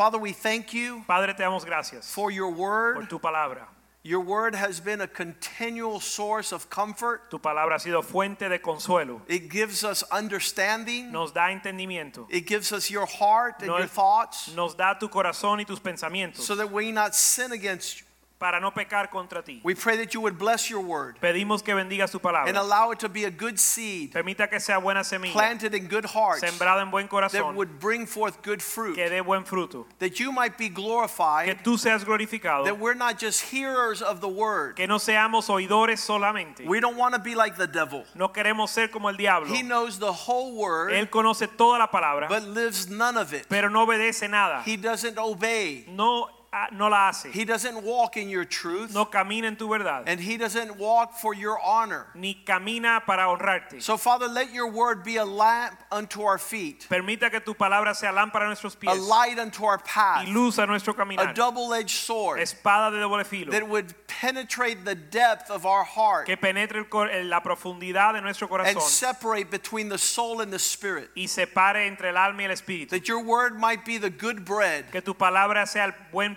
Father, we thank you Padre, te damos gracias for your por word. tu palabra. Your word has been a continual source of comfort. Tu palabra ha sido fuente de consuelo. It gives us understanding. Nos da entendimiento. It gives us your heart and your thoughts nos da tu corazón y tus pensamientos so that we not sin against you. Para no pecar contra ti. We pray that you would bless your word Pedimos que bendigas tu and allow it to be a good seed Permita que sea buena semilla, planted in good hearts sembrada en buen that corazón, would bring forth good fruit. que dé buen fruto. That you might be Que glorified. tú seas glorificado, That we're not just hearers of the word. que no seamos oidores solamente. We don't want to be like the devil. No queremos ser como el diablo. He knows the whole word Él conoce toda la palabra, but lives none of it. pero no obedece nada. He doesn't obey. No, Ah, no la hace. He doesn't walk in your truth. No camina en tu verdad. And he doesn't walk for your honor. Ni camina para honrarte. So, Father, let your word be a lamp unto our feet, Permita que tu palabra sea lámpara a nuestros pies. a light unto our path, y luz a nuestro a double edged sword Espada de doble filo that would penetrate the depth of our heart que penetre el la profundidad de nuestro corazón. and separate between the soul and the spirit. y separe entre el alma y el espíritu. That your word might be the good bread, Que tu palabra sea el buen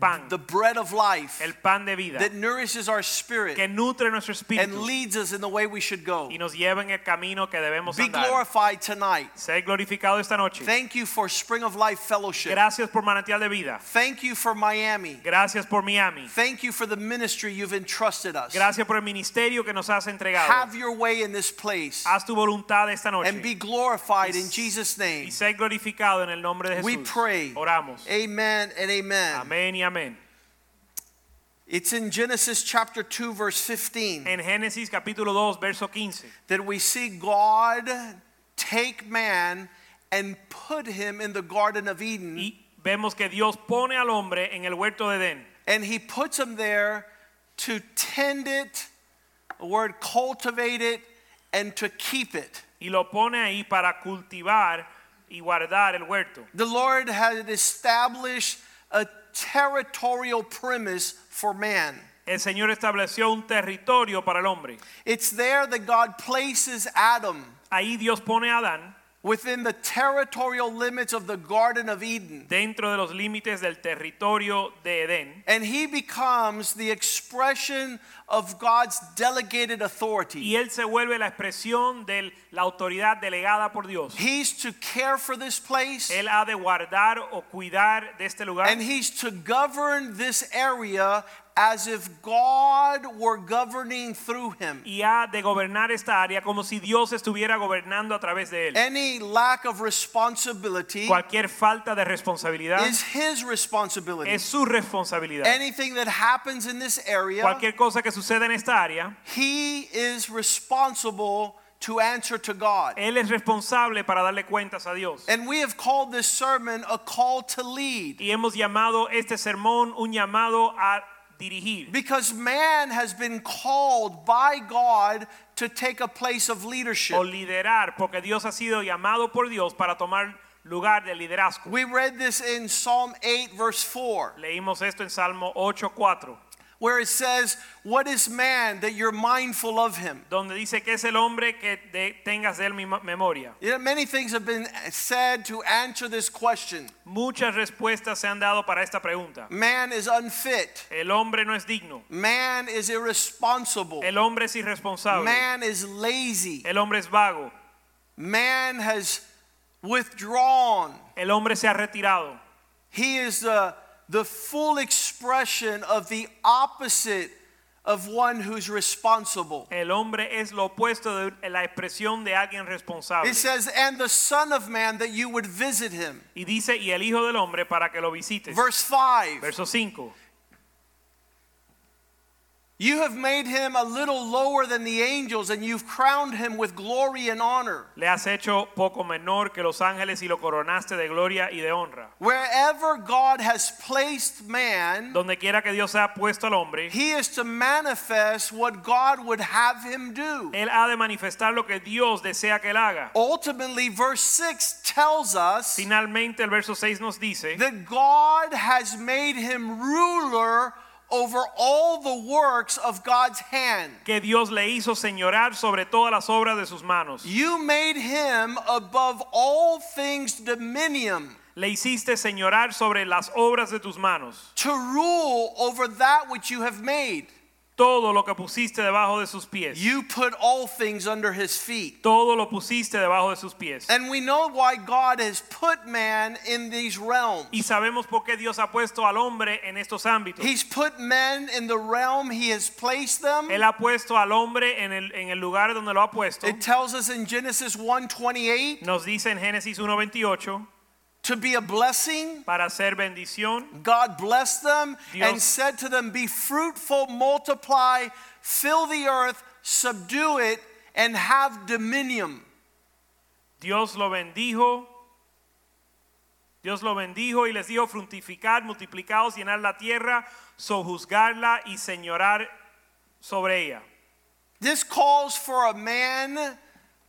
pan, the bread of life el pan de vida, that nourishes our spirit que nutre nuestro espíritu, and leads us in the way we should go. y nos lleva en el camino que debemos Be andar. glorified tonight. Sé glorificado esta noche. Thank you for Spring of Life Fellowship. Gracias por Manantial de Vida. Thank you for Miami. Gracias por Miami. Thank you for the ministry you've entrusted us. Gracias por el ministerio que nos has entregado. Have your way in this place Haz tu voluntad esta noche. and be glorified in Jesus' name. y ser glorificado en el nombre de Jesús. We pray. Oramos. Amen and amen. Amén y amén. It's in Genesis chapter 2, verse 15, En Génesis capítulo 2, verso 15, that we see God take man and put him in the Garden of Eden, y vemos que Dios pone al hombre en el huerto de Edén and he puts him there to tend it, the word cultivate it, and to keep it. y lo pone ahí para cultivar y guardar el huerto. The Lord had established a territorial premise for man. El Señor estableció un territorio para el hombre. It's there that God places Adam Ahí Dios pone a Adán within the territorial limits of the Garden of Eden. dentro de los límites del territorio de Edén And he becomes the expression of God's delegated authority. y él se vuelve la expresión de la autoridad delegada por Dios. He's to care for this place Él ha de guardar o cuidar de este lugar and he's to govern this area as if God were governing through him. y ha de gobernar esta área como si Dios estuviera gobernando a través de él. Any lack of responsibility Cualquier falta de responsabilidad is his responsibility. es su responsabilidad. Anything that happens in this area, Cualquier cosa que suceda en esta área, he is responsible to answer to God. él es responsable para darle cuentas a Dios. And we have called this sermon a call to lead Y hemos llamado este sermón un llamado a dirigir. because man has been called by God to take a place of leadership. o liderar, porque Dios ha sido llamado por Dios para tomar lugar de liderazgo. We read this in Psalm 8, verse 4, Leímos esto en Salmo 8:4, where it says, What is man that you're mindful of him? donde dice que es el hombre que de- tengas de él mi memoria. Many things have been said to answer this question. Muchas respuestas se han dado para esta pregunta. Man is unfit. El hombre no es digno. Man is irresponsible. El hombre es irresponsable. Man is lazy. El hombre es vago. Man has withdrawn. El hombre se ha retirado. He is the, the full expression of the opposite of one who's responsible. El hombre es lo opuesto de la expresión de alguien responsable. It says, and the Son of Man that you would visit him. Y dice, y el Hijo del Hombre para que lo visites. Verse 5. Verso 5. You have made him a little lower than the angels, and you've crowned him with glory and honor. Le has hecho poco menor que los ángeles y lo coronaste de gloria y de honra. Wherever God has placed man, Donde quiera que Dios ha puesto al hombre, he is to manifest what God would have him do. Él ha de manifestar lo que Dios desea que él haga. Ultimately, verse 6 tells us Finalmente, el verso 6 nos dice that God has made him ruler over all the works of God's hand. que Dios le hizo señorar sobre todas las obras de sus manos. You made him above all things dominion Le hiciste señorar sobre las obras de tus manos. to rule over that which you have made. Todo lo que pusiste debajo de sus pies. You put all things under his feet. Todo lo pusiste debajo de sus pies. And we know why God has put man in these realms. Y sabemos por qué Dios ha puesto al hombre en estos ámbitos. He's put men in the realm he has placed them. Él ha puesto al hombre en el, en el lugar donde lo ha puesto. It tells us in Genesis 1:28 Nos dice en Génesis 1:28 to be a blessing. para hacer bendición. God blessed them and said to them, Be fruitful, multiply, fill the earth, subdue it, and have dominion. Dios lo bendijo. Dios lo bendijo y les dijo fructificar, multiplicados, llenar la tierra, sojuzgarla y señorar sobre ella. This calls for a man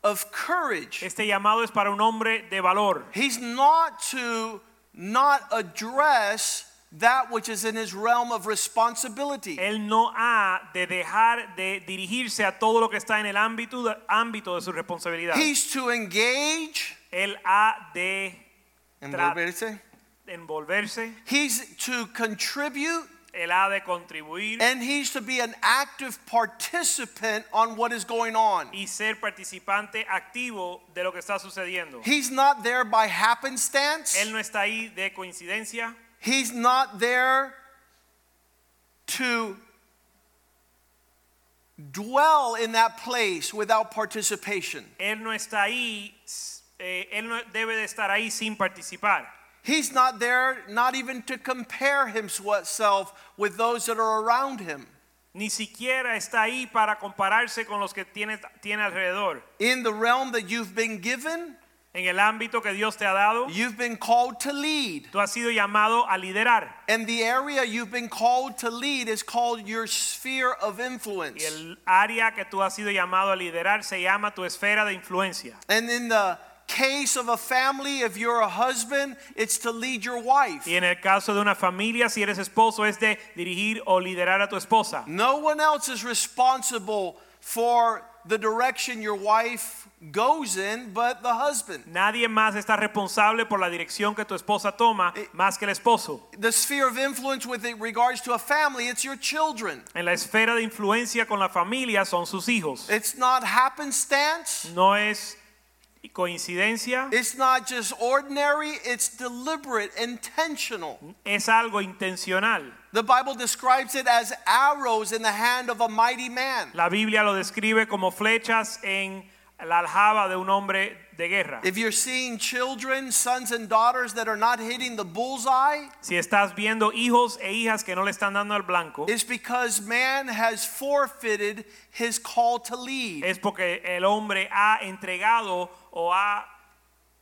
of courage. Este llamado es para un hombre de valor. He's not to not address that which is in his realm of responsibility. Él no ha de dejar de dirigirse a todo lo que está en el ámbito de, ámbito de su responsabilidad. He's to engage Él ha de envolverse. envolverse, He's to contribute él ha de contribuir and he's to be an active participant on what is going on. y ser participante activo de lo que está sucediendo. He's not there by happenstance. Él no está ahí de coincidencia. He's not there to dwell in that place without participation. Él no está ahí, eh, él no debe de estar ahí sin participar. He's not there not even to compare himself with those that are around him. Ni siquiera está ahí para compararse con los que tiene, tiene alrededor. In the realm that you've been given, En el ámbito que Dios te ha dado, you've been called to lead. tú has sido llamado a liderar. And the area you've been called to lead is called your sphere of influence. Y el área que tú has sido llamado a liderar se llama tu esfera de influencia. And in the case of a family, if you're a husband, it's to lead your wife. Y en el caso de una familia, si eres esposo, es de dirigir o liderar a tu esposa. No one else is responsible for the direction your wife goes in but the husband. Nadie más está responsable por la dirección que tu esposa toma eh, más que el esposo. The sphere of influence with regards to a family, it's your children. En la esfera de influencia con la familia son sus hijos. It's not happenstance. No es coincidencia, It's not just ordinary, it's deliberate, intentional. es algo intencional. The Bible describes it as arrows in the hand of a mighty man. La Biblia lo describe como flechas en la aljaba de un hombre de guerra. If you're seeing children, sons and daughters that are not hitting the bullseye, Si estás viendo hijos e hijas que no le están dando al blanco, it's because man has forfeited his call to lead. es porque el hombre ha entregado o ha,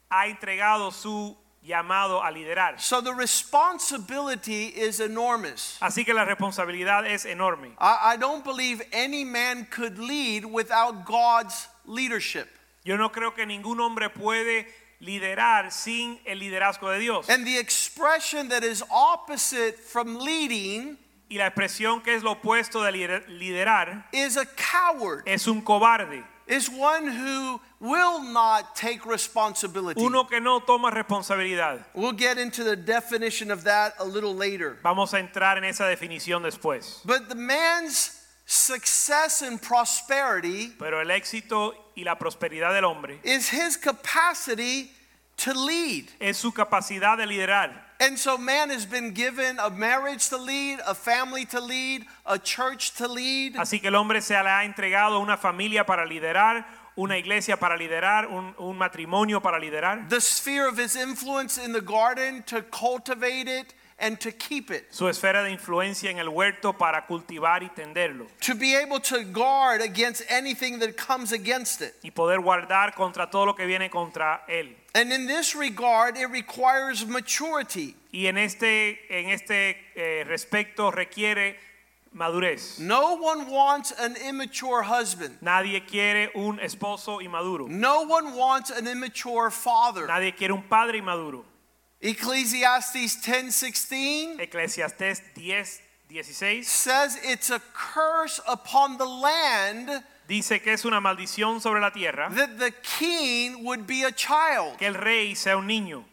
ha entregado su llamado a liderar. So the responsibility is enormous. Así que la responsabilidad es enorme. I, I don't believe any man could lead without God's leadership. Yo no creo que ningún hombre puede liderar sin el liderazgo de Dios. And the expression that is opposite from leading Y la expresión que es lo opuesto de liderar is a coward, es un cobarde, is one who will not take responsibility. uno que no toma responsabilidad. We'll get into the definition of that a little later. Vamos a entrar en esa definición después. But the man's success and prosperity Pero el éxito y la prosperidad del hombre is his capacity to lead. es su capacidad de liderar. And so man has been given a marriage to lead, a family to lead, a church to lead. Así que el hombre se le ha entregado una familia para liderar, una iglesia para liderar, un, un matrimonio para liderar. The sphere of his influence in the garden to cultivate it and to keep it. su esfera de influencia en el huerto para cultivar y tenderlo To be able to guard against anything that comes against it. y poder guardar contra todo lo que viene contra él. And in this regard, it requires maturity. Y en este, en este eh, respecto requiere madurez. No one wants an immature husband. Nadie quiere un esposo inmaduro. No one wants an immature father. Nadie quiere un padre inmaduro. Ecclesiastes 10:16 Eclesiastés 10, 16 says it's a curse upon the land dice que es una maldición sobre la tierra that the king would be a child. que el rey sea un niño.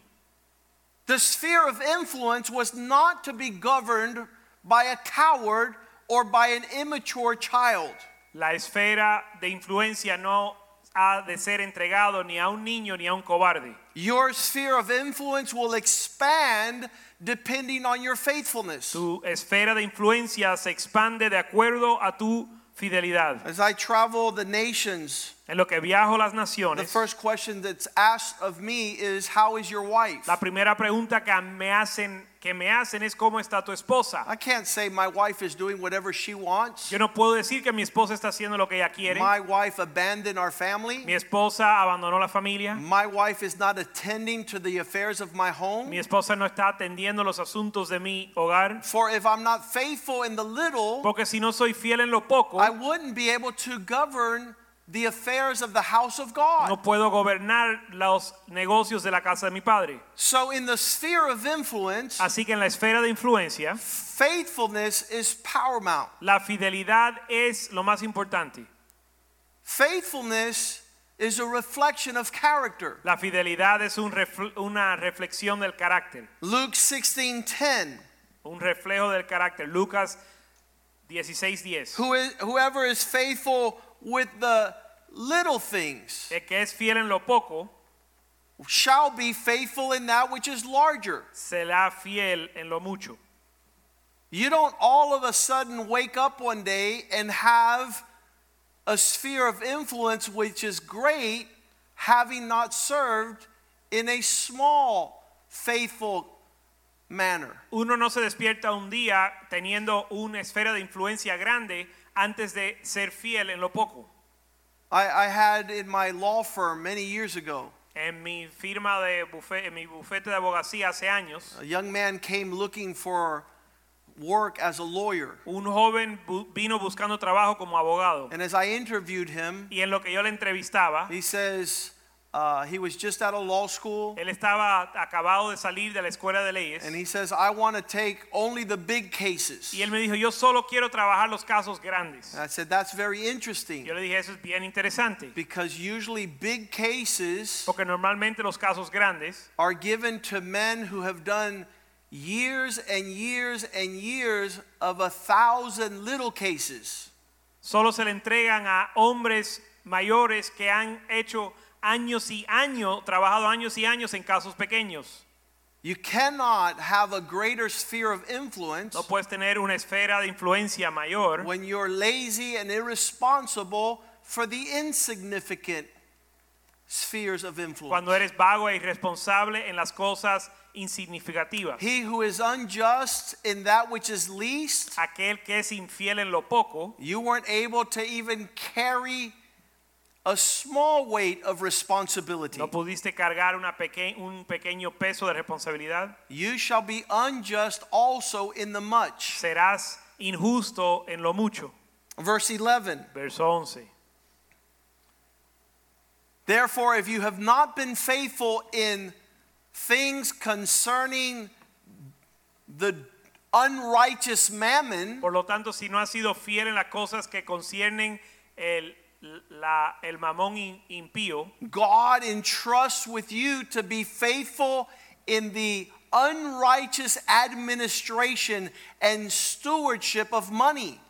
The sphere of influence was not to be governed by a coward or by an immature child. La esfera de influencia no ha de ser entregado ni a un niño ni a un cobarde. Your sphere of influence will expand depending on your faithfulness. Tu esfera de influencia se expande de acuerdo a tu fidelidad. As I travel the nations, En lo que viajo las the first question that's asked of me is how is your wife? la primera pregunta que me hacen que me hacen es cómo está tu esposa. I can't say my wife is doing whatever she wants. Yo no puedo decir que mi esposa está haciendo lo que ella quiere. My wife abandoned our family. Mi esposa abandonó la familia. My wife is not attending to the affairs of my home. Mi esposa no está atendiendo los asuntos de mi hogar. For if I'm not faithful in the little, Porque si no soy fiel en lo poco, I wouldn't be able to govern the affairs of the house of God. no puedo gobernar los negocios de la casa de mi padre. So, in the sphere of influence, Así que en la esfera de influencia, faithfulness is paramount. la fidelidad es lo más importante. Faithfulness is a reflection of character. La fidelidad es un refl- una reflexión del carácter, Luke 16:10. un reflejo del carácter. Lucas 16:10. Who is, whoever is faithful with the little things El que es fiel en lo poco shall be faithful in that which is larger. será fiel en lo mucho. You don't all of a sudden wake up one day and have a sphere of influence which is great, having not served in a small, faithful manner. Uno no se despierta un día teniendo una esfera de influencia grande antes de ser fiel en lo poco. I, I had in my law firm many years ago, En mi firma de bufete, en mi bufete de abogacía hace años, a young man came looking for work as a lawyer. un joven bu- vino buscando trabajo como abogado. And as I interviewed him, Y en lo que yo le entrevistaba, he says uh, he was just out of law school. él estaba acabado de salir de la escuela de leyes. And he says, I want to take only the big cases. Y él me dijo, yo solo quiero trabajar los casos grandes. And I said, That's very interesting Yo le dije, eso es bien interesante. because usually big cases Porque normalmente los casos grandes are given to men who have done years and years and years of a thousand little cases. solo se le entregan a hombres mayores que han hecho años y años, trabajado años y años en casos pequeños. You cannot have a greater sphere of influence No puedes tener una esfera de influencia mayor when you're lazy and irresponsible for the insignificant spheres of influence. cuando eres vago e irresponsable en las cosas insignificativas. He who is unjust in that which is least, Aquel que es infiel en lo poco, you weren't able to even carry a small weight of responsibility. no pudiste cargar una peque- un pequeño peso de responsabilidad, You shall be unjust also in the much. serás injusto en lo mucho. Verse 11. Verso 11. Therefore, if you have not been faithful in things concerning the unrighteous mammon, Por lo tanto, si no has sido fiel en las cosas que conciernen el, la- el mamón in- impío, God entrusts with you to be faithful in the unrighteous administration and stewardship of money.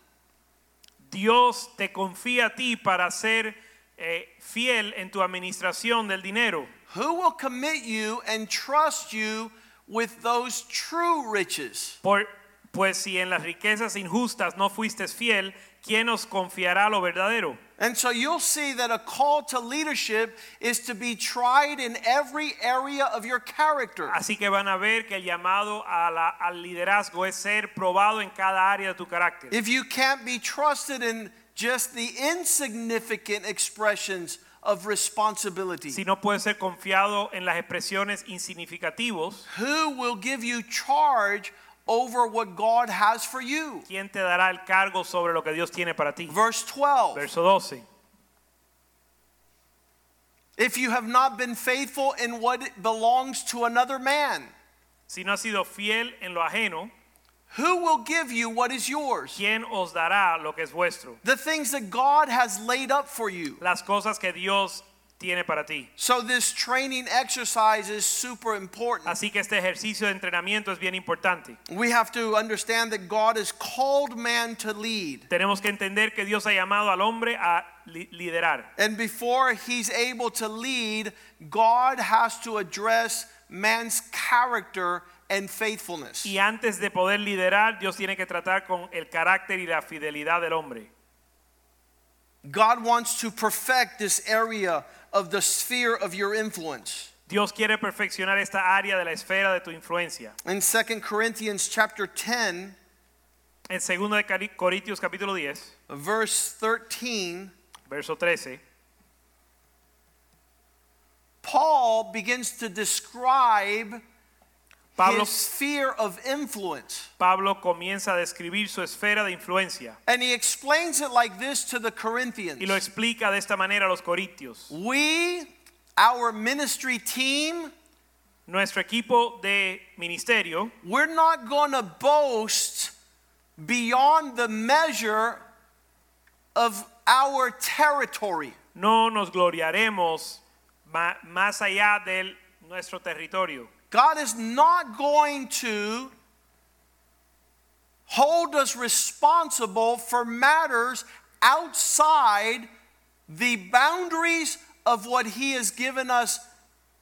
Dios te confía a ti para ser eh, fiel en tu administración del dinero. Who will commit you and trust you with those true riches? Por Pues si en las riquezas injustas no fuiste fiel, ¿quién os confiará lo verdadero? And so you'll see that a call to leadership is to be tried in every area of your character. Así que van a ver que el llamado a la- al liderazgo es ser probado en cada área de tu carácter. If you can't be trusted in just the insignificant expressions of responsibility, Si no puedes ser confiado en las expresiones insignificativos, who will give you charge over what God has for you? ¿quién te dará el cargo sobre lo que Dios tiene para ti? Verse 12. Verso 12. If you have not been faithful in what belongs to another man, Si no has sido fiel en lo ajeno, who will give you what is yours? ¿quién os dará lo que es vuestro? The things that God has laid up for you. Las cosas que Dios tiene para ti. So, this training exercise is super important. Así que este ejercicio de entrenamiento es bien importante. We have to understand that God has called man to lead. Tenemos que entender que Dios ha llamado al hombre a liderar. And before he's able to lead, God has to address man's character and faithfulness. Y antes de poder liderar, Dios tiene que tratar con el carácter y la fidelidad del hombre. God wants to perfect this area of the sphere of your influence. Dios quiere perfeccionar esta área de la esfera de tu influencia. In 2 Corinthians chapter 10, En 2 de Corintios capítulo 10, verse 13, verso 13, Paul begins to describe Pablo, his sphere of influence. Pablo comienza a describir su esfera de influencia And he explains it like this to the Corinthians. y lo explica de esta manera a los corintios. We, our ministry team, Nuestro equipo de ministerio we're not going to boast beyond the measure of our territory. no nos gloriaremos más allá de nuestro territorio. God is not going to hold us responsible for matters outside the boundaries of what He has given us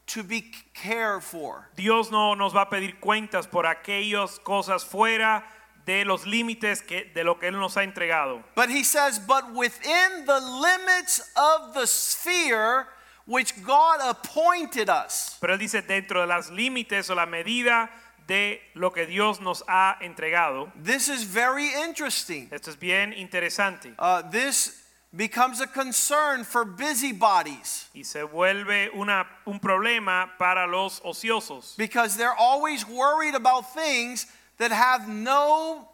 to be cared for. Dios no nos va a pedir cuentas por aquellas cosas fuera de los límites que, de lo que Él nos ha entregado. But He says, but within the limits of the sphere which God appointed us. Pero Él dice dentro de las límites o la medida de lo que Dios nos ha entregado. This is very interesting. Esto es bien interesante Uh, this becomes a concern for busybodies. y se vuelve una, un problema para los ociosos. because they're always worried about things that have no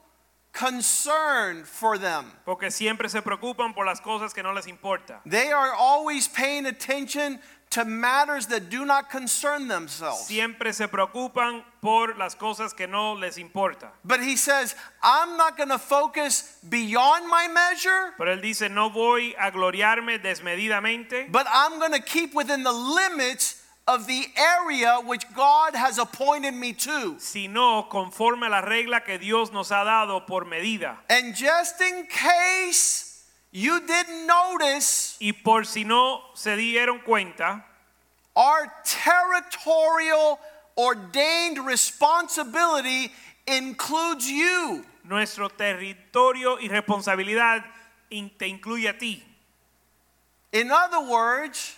concern for them. Porque siempre se preocupan por las cosas que no les importa. They are always paying attention to matters that do not concern themselves. Siempre se preocupan por las cosas que no les importa. But he says, I'm not going to focus beyond my measure, Pero él dice, no voy a gloriarme desmedidamente, but I'm going to keep within the limits of the area which God has appointed me to. sino conforme a la regla que Dios nos ha dado por medida. And just in case you didn't notice, Y por si no se dieron cuenta, Our territorial ordained responsibility includes you. nuestro territorio y responsabilidad te incluye a ti. In other words,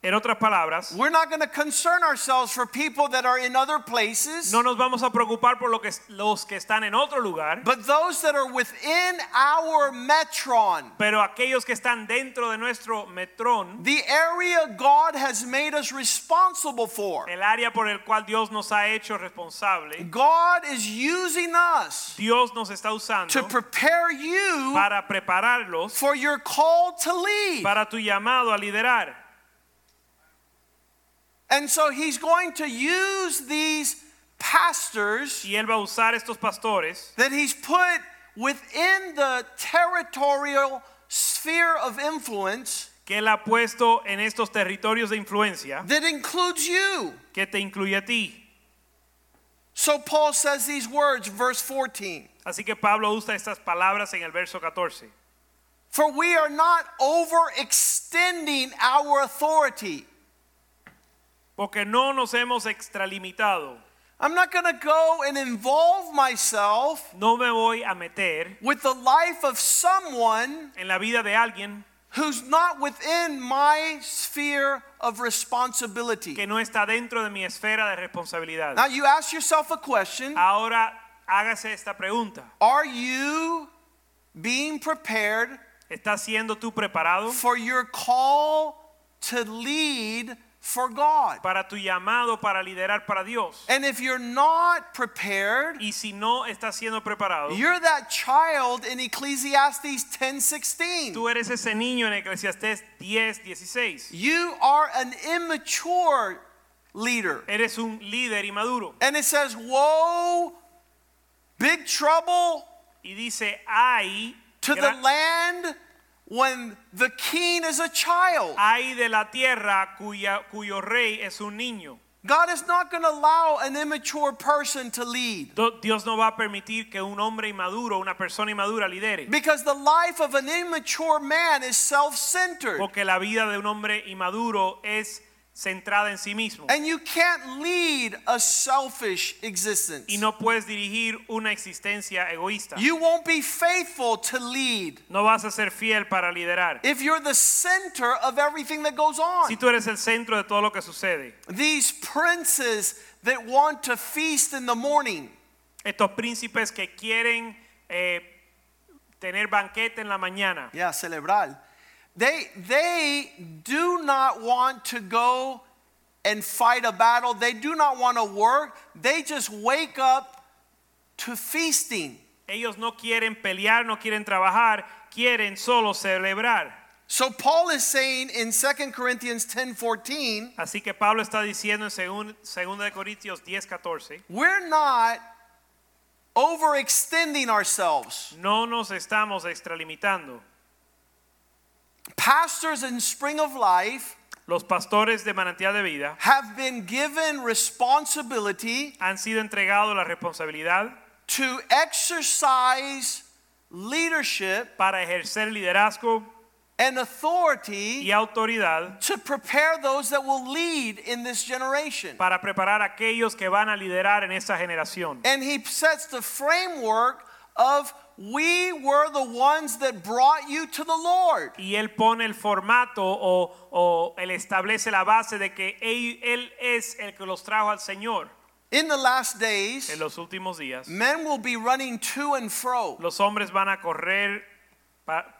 En otras palabras, we're not going to concern ourselves for people that are in other places, no nos vamos a preocupar por lo que, los que están en otro lugar, but those that are within our metron, pero aquellos que están dentro de nuestro metrón, the area God has made us responsible for. el área por el cual Dios nos ha hecho responsable, God is using us Dios nos está usando to prepare you para prepararlos for your call to lead. para tu llamado a liderar. And so he's going to use these pastors Y él va a usar estos pastores that he's put within the territorial sphere of influence que él ha puesto en estos territorios de influencia that includes you. que te incluye a ti. So Paul says these words, verse 14. Así que Pablo usa estas palabras en el verso 14. For we are not overextending our authority, Porque no nos hemos extralimitado, I'm not going to go and involve myself No me voy a meter with the life of someone en la vida de alguien who's not within my sphere of responsibility. que no está dentro de mi esfera de responsabilidad. Now, you ask yourself a question Ahora hágase esta pregunta. Are you being prepared ¿Estás siendo tú preparado for your call to lead for God? para tu llamado para liderar para Dios? And if you're not prepared, Y si no estás siendo preparado, you're that child in Ecclesiastes 10:16. tú eres ese niño en Eclesiastés 10, 16. You are an immature leader. Eres un líder inmaduro. And it says, "Woe, big trouble Y dice, hay, to the land when the king is a child." hay de la tierra cuya, cuyo rey es un niño. God is not going to allow an immature person to lead. Dios no va a permitir que un hombre inmaduro, una persona inmadura lidere. Because the life of an immature man is self centered. Porque la vida de un hombre inmaduro es centrada en sí mismo. And you can't lead a selfish existence. Y no puedes dirigir una existencia egoísta. You won't be faithful to lead No vas a ser fiel para liderar. if you're the center of everything that goes on. Si tú eres el centro de todo lo que sucede. These princes that want to feast in the morning, Estos príncipes que quieren eh, tener banquete en la mañana. yeah, celebrar, they, they do not want to go and fight a battle. They do not want to work. They just wake up to feasting. Ellos no quieren pelear, no quieren trabajar, quieren solo celebrar. So Paul is saying in 2 Corinthians 10:14, Así que Pablo está diciendo en 2 de Corintios 10, 14, we're not overextending ourselves. no nos estamos extralimitando. Pastors in Spring of Life Los pastores de manantial de vida have been given responsibility han sido entregados la responsabilidad to exercise leadership para ejercer liderazgo and authority y autoridad to prepare those that will lead in this generation. para preparar aquellos que van a liderar en esta generación. And he sets the framework of we were the ones that brought you to the Lord. Y él pone el formato o, o él establece la base de que él, él es el que los trajo al Señor. In the last days, En los últimos días, men will be running to and fro. los hombres van a correr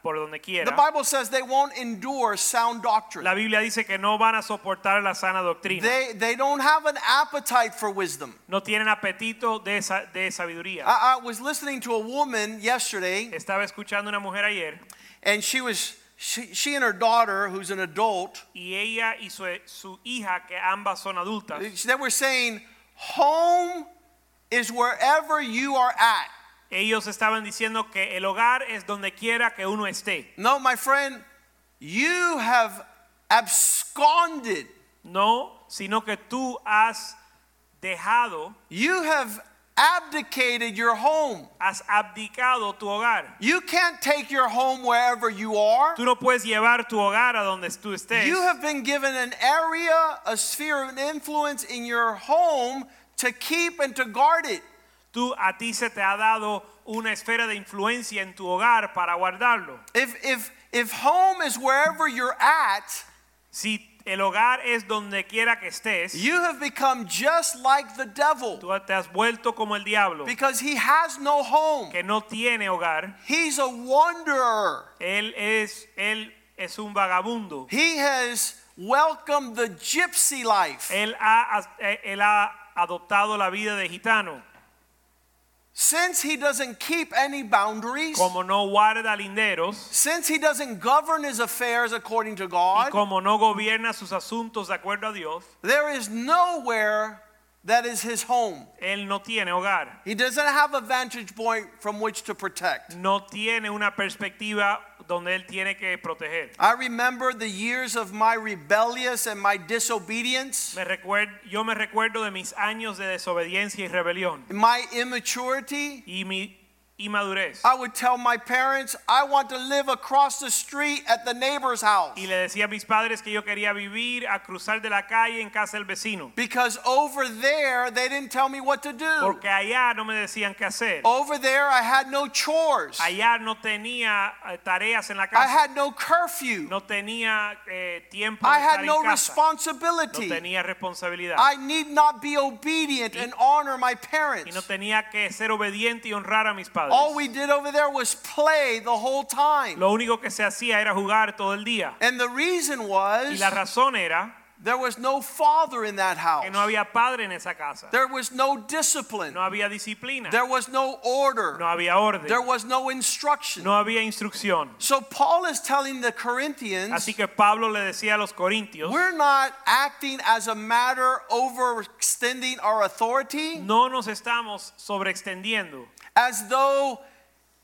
por donde The. Bible says they won't endure sound doctrine. La Biblia dice que no van a soportar la sana doctrina. They, they don't have an appetite for wisdom. No tienen apetito de, de sabiduría. I, I was listening to a woman yesterday, Estaba escuchando una mujer ayer and she was she, she and her daughter, who's an adult, y ella y su, su hija, que ambas son adultas, they were saying, "Home is wherever you are at." Ellos estaban diciendo que el hogar es donde quiera que uno esté. No, my friend, you have absconded. No, sino que tú has dejado, You have abdicated your home. has abdicado tu hogar. You can't take your home wherever you are. Tú no puedes llevar tu hogar a donde tú estés. You have been given an area, a sphere of influence in your home to keep and to guard it. Tú a ti se te ha dado una esfera de influencia en tu hogar para guardarlo. If if if home is wherever you're at, Si el hogar es donde quiera que estés, you have become just like the devil tú te has vuelto como el diablo, because he has no home. que no tiene hogar. He's a wanderer. Él es él es un vagabundo. He has welcomed the gypsy life. Él ha, él ha adoptado la vida de gitano. Since he doesn't keep any boundaries, Como no guarda linderos since he doesn't govern his affairs according to y God, como no gobierna sus asuntos de acuerdo a Dios, there is nowhere that is his home. él no tiene hogar. He doesn't have a vantage point from which to protect. No tiene una perspectiva donde él tiene que proteger. I remember the years of my rebellious and my disobedience, Me recuer- yo me recuerdo de mis años de desobediencia y rebelión my immaturity, y mi madurez. I would tell my parents, I want to live across the street at the neighbor's house. Y le decía a mis padres que yo quería vivir a cruzar de la calle en casa del vecino. Because over there, they didn't tell me what to do. Porque allá no me decían qué hacer. Over there, I had no chores. Allá no tenía eh, tareas en la casa. I had no curfew. No tenía eh, tiempo I had no casa. No responsibility. tenía responsabilidad. I need not be obedient and honor my parents. Y no tenía que ser obediente y honrar a mis padres. All we did over there was play the whole time. Lo único que se hacía era jugar todo el día. And the reason was. Y la razón era there was no father in that house. que no había padre en esa casa. There was no discipline. No había disciplina. There was no order. No había orden. There was no instruction. No había instrucción. So Paul is telling the Corinthians, Así que Pablo le decía a los corintios, we're not acting as a matter overextending our authority no nos estamos sobreextendiendo as though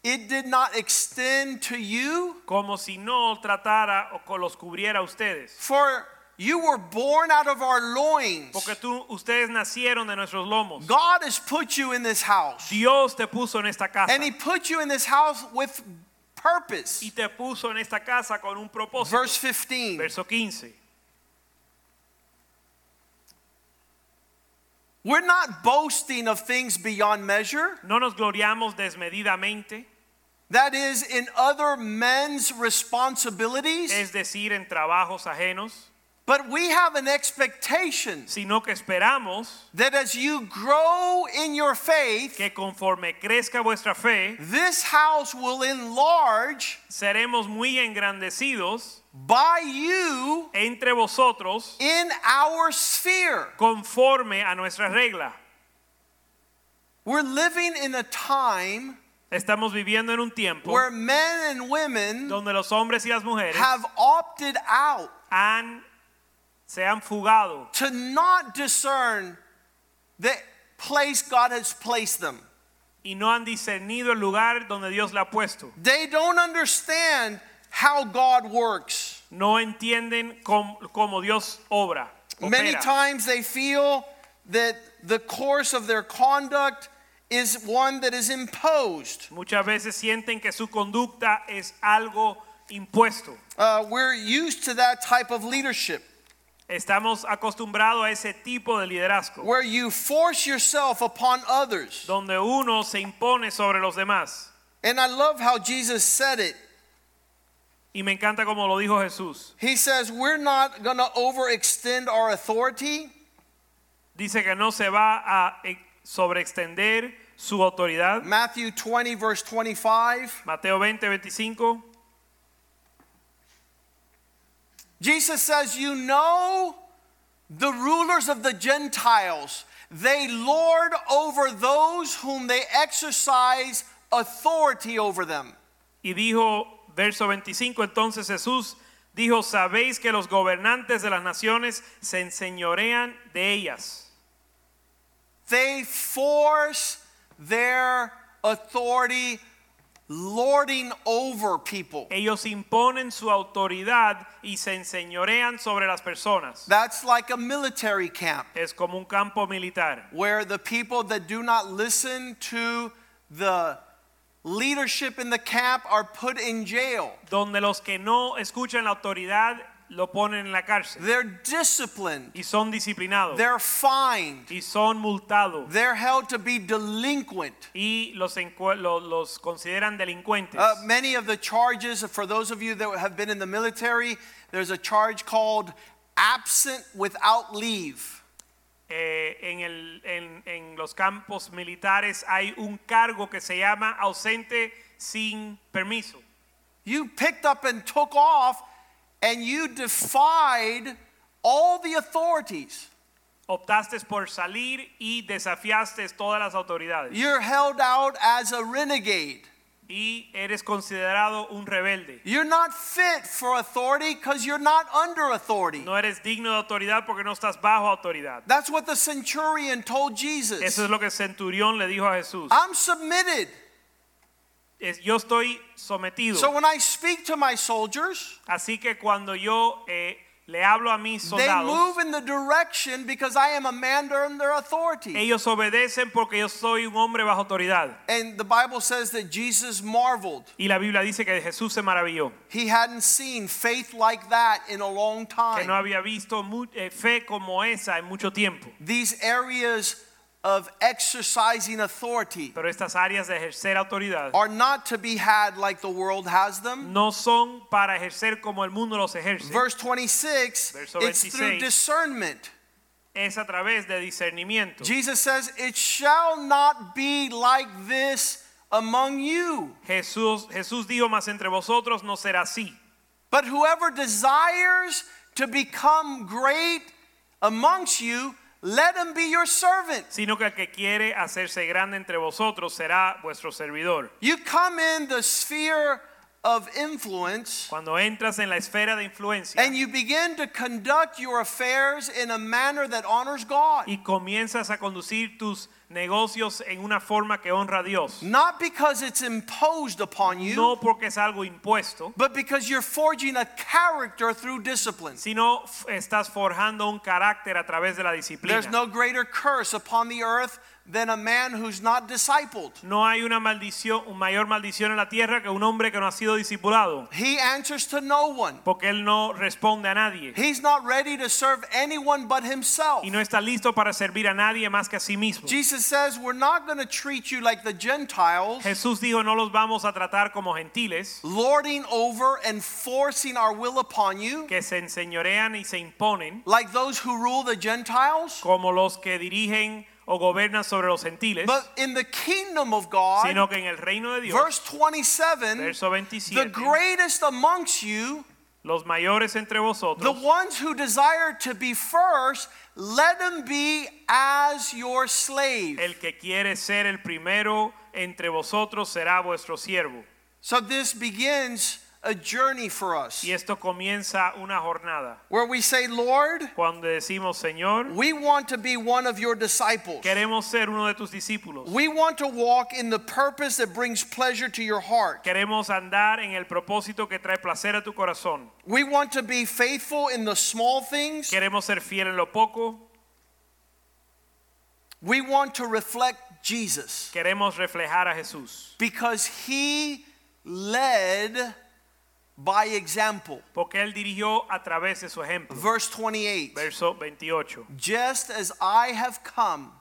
it did not extend to you. como si no tratara o los cubriera a ustedes. For you were born out of our loins. Porque tú, ustedes nacieron de nuestros lomos. God has put you in this house. Dios te puso en esta casa And he put you in this house with purpose. y te puso en esta casa con un propósito. Verse 15. Verso 15. We're not boasting of things beyond measure. No nos gloriamos desmedidamente, That is, in other men's responsibilities. es decir, en trabajos ajenos, But we have an expectation sino que esperamos that as you grow in your faith, que conforme crezca vuestra fe, this house will enlarge seremos muy engrandecidos by you entre vosotros in our sphere. conforme a nuestra regla. We're living in a time Estamos viviendo en un tiempo where men and women donde los hombres y las mujeres have opted out han, se han fugado to not discern the place God has placed them. y no han discernido el lugar donde Dios le ha puesto. They don't understand how God works. No entienden cómo, cómo Dios obra. Many opera. times they feel that the course of their conduct is one that is imposed. Muchas veces sienten que su conducta es algo impuesto. Uh, we're used to that type of leadership Estamos acostumbrados a ese tipo de liderazgo, where you force yourself upon others. donde uno se impone sobre los demás. And I love how Jesus said it. Y me encanta como lo dijo Jesús. He says, We're not going to overextend our authority. Dice que no se va a eh, sobreextender su autoridad. Matthew 20, verse 25. Mateo 20, 25. Jesus says, You know the rulers of the Gentiles, they lord over those whom they exercise authority over them. Y dijo, verso 25, entonces Jesús dijo, sabéis que los gobernantes de las naciones se enseñorean de ellas. They force their authority lording over people. Ellos imponen su autoridad y se enseñorean sobre las personas. That's like a military camp Es como un campo militar, where the people that do not listen to the leadership in the camp are put in jail. donde los que no escuchan la autoridad lo ponen en la cárcel They're disciplined. y son disciplinados They're fined. y son multados They're held to be delinquent. y los, los consideran delincuentes. Uh, many of the charges, for those of you that have been in the military, there's a charge called absent without leave. Eh, en, el- en- en los campos militares hay un cargo que se llama ausente sin permiso. You picked up and took off, and you defied all the authorities. Optaste por salir y desafiaste todas las autoridades. You're held out as a renegade. Y eres considerado un rebelde. You're not fit for authority because you're not under authority. No eres digno de autoridad porque no estás bajo autoridad. That's what the centurion told Jesus. Eso es lo que el centurión le dijo a Jesús. I'm submitted. Es- yo estoy sometido. So when I speak to my soldiers, Así que cuando yo eh, le hablo a mis soldados, They move in the direction because I am a man under authority. Ellos obedecen porque yo soy un hombre bajo autoridad. And the Bible says that Jesus marveled. Y la Biblia dice que Jesús se maravilló, He hadn't seen faith like that in a long time. que no había visto eh, fe como esa en mucho tiempo. These areas of exercising authority Pero estas áreas de ejercer autoridad are not to be had like the world has them. no son para ejercer como el mundo los ejerce. Verse 26, Verso it's through discernment. Es a través de discernimiento. Jesus says, It shall not be like this among you. Jesús, Jesús dijo más entre vosotros no será así. But whoever desires to become great amongst you, let him be your servant. sino que el que quiere hacerse grande entre vosotros será vuestro servidor. You come in the sphere of influence Cuando entras en la esfera de influencia and you begin to conduct your affairs in a manner that honors God. y comienzas a conducir tus negocios en una forma que honra a Dios, Not because it's imposed upon you, no porque es algo impuesto, but because you're forging a character through discipline. sino estás forjando un carácter a través de la disciplina. There's no greater curse upon the earth than a man who's not discipled. No hay una maldición, una mayor maldición en la tierra que un hombre que no ha sido discipulado, He answers to no one. porque él no responde a nadie He's not ready to serve anyone but himself. y no está listo para servir a nadie más que a sí mismo. Jesus says, We're not going to treat you like the Gentiles, Jesús dijo, no los vamos a tratar como gentiles, lording over and forcing our will upon you, que se enseñorean y se imponen, like those who rule the Gentiles. como los que dirigen o gobiernan sobre los gentiles, But in the kingdom of God, sino que en el reino de Dios, verse 27, verso the greatest amongst you, los mayores entre the ones who desire to be first, let them be as your slave. el que quiere ser el primero entre vosotros será vuestro siervo. So this begins a journey for us Y esto comienza una jornada. where we say, Lord, Cuando decimos, Señor, we want to be one of your disciples. queremos ser uno de tus discípulos. We want to walk in the purpose that brings pleasure to your heart. Queremos andar en el propósito que trae placer a tu corazón. We want to be faithful in the small things. Queremos ser fiel en lo poco. We want to reflect Jesus Queremos reflejar a Jesús. because he led by example. Porque Él dirigió a través de su ejemplo. Verse 28 Verso 28. Just as I have come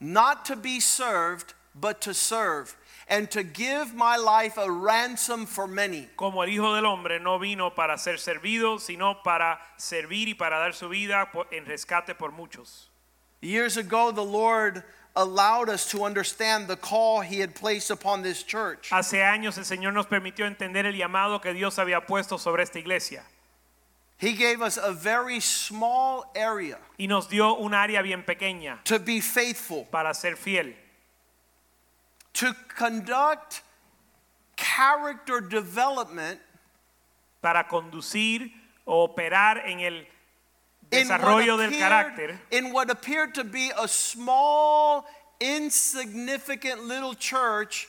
not to be served, but to serve, and to give my life a ransom for many. Como el Hijo del Hombre no vino para ser servido, sino para servir y para dar su vida en rescate por muchos. Years ago, the Lord allowed us to understand the call He had placed upon this church. Hace años el Señor nos permitió entender el llamado que Dios había puesto sobre esta iglesia He gave us a very small area y nos dio un área bien pequeña to be faithful, para ser fiel, to conduct character development para conducir o operar en el desarrollo del carácter in what appeared to be a small, insignificant little church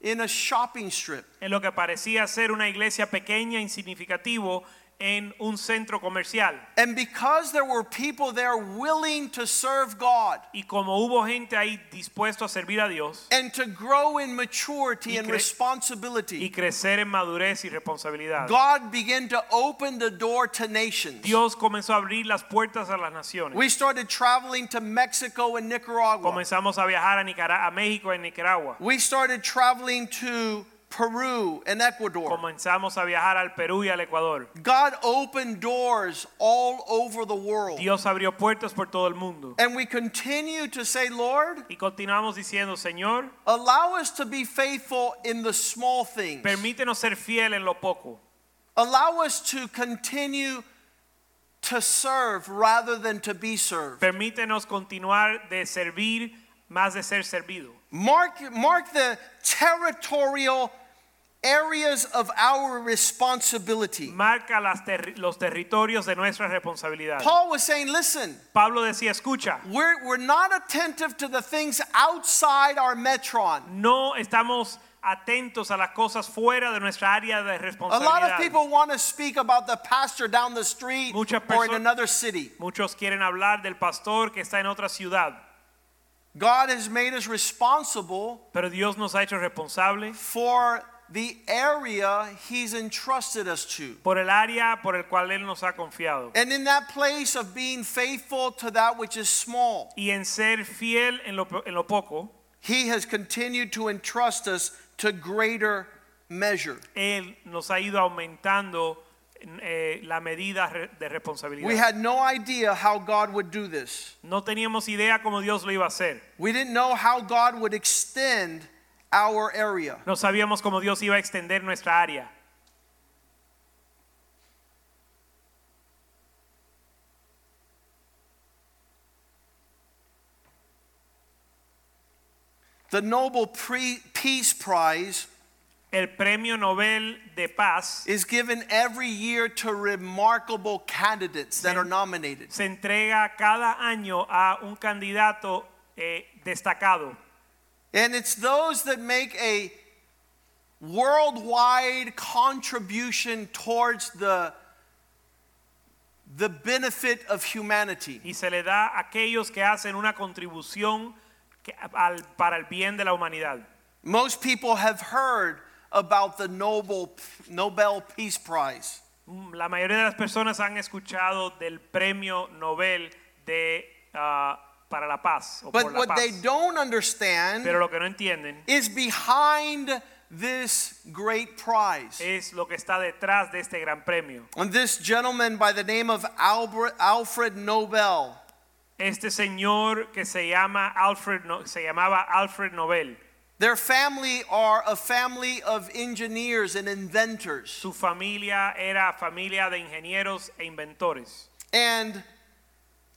in a shopping strip. en lo que parecía ser una iglesia pequeña, insignificativo, en un centro comercial. And because there were people there willing to serve God Y como hubo gente ahí dispuesto a servir a Dios and to grow in maturity and responsibility, y crecer en madurez y responsabilidad, God began to open the door to nations. Dios comenzó a abrir las puertas a las naciones. We started traveling to Mexico and Nicaragua. Comenzamos a viajar a, Nicara- a México y Nicaragua. We started traveling to Peru and Ecuador. Comenzamos a viajar al Perú y al Ecuador. God opened doors all over the world. Dios abrió puertas por todo el mundo. And we continue to say, Lord, Y continuamos diciendo, Señor, allow us to be faithful in the small things. permítenos ser fiel en lo poco. Allow us to continue to serve rather than to be served. Permítenos continuar de servir más de ser servido. Mark, mark the territorial areas of our responsibility. marca las terri- los territorios de nuestra responsabilidad. Paul was saying, listen, Pablo decía, escucha, we're, we're not attentive to the things outside our metron. no estamos atentos a las cosas fuera de nuestra área de responsabilidad. A lot of people want to speak about the pastor down the street or in another city. Muchos quieren hablar del pastor que está en otra ciudad, God has made us responsible pero Dios nos ha hecho responsable for the area He's entrusted us to. por el área por el cual Él nos ha confiado. And in that place of being faithful to that which is small, Y en ser fiel en lo, en lo poco, He has continued to entrust us to greater measure. Él nos ha ido aumentando eh, la medida de We responsabilidad. had no idea how God would do this. No teníamos idea cómo Dios lo iba a hacer. We didn't know how God would extend our area. No sabíamos cómo Dios iba a extender nuestra área. The Nobel Pre- Peace Prize El Premio Nobel de Paz is given every year to remarkable candidates that are nominated. se entrega cada año a un candidato eh, destacado. And it's those that make a worldwide contribution towards the, the benefit of humanity. y se le da a aquellos que hacen una contribución que- al- para el bien de la humanidad. Most people have heard about the Nobel, Nobel Peace Prize. Mm, La mayoría de las personas han escuchado del Premio Nobel de, ah, para la paz. o por But la what paz. they don't understand Pero lo que no entienden is behind this great prize. es lo que está detrás de este gran premio. And this gentleman by the name of Albert, Alfred Nobel Este señor que se llama Alfred, No- se llamaba Alfred Nobel. Their family are a family of engineers and inventors. Su familia era familia de ingenieros e inventores. And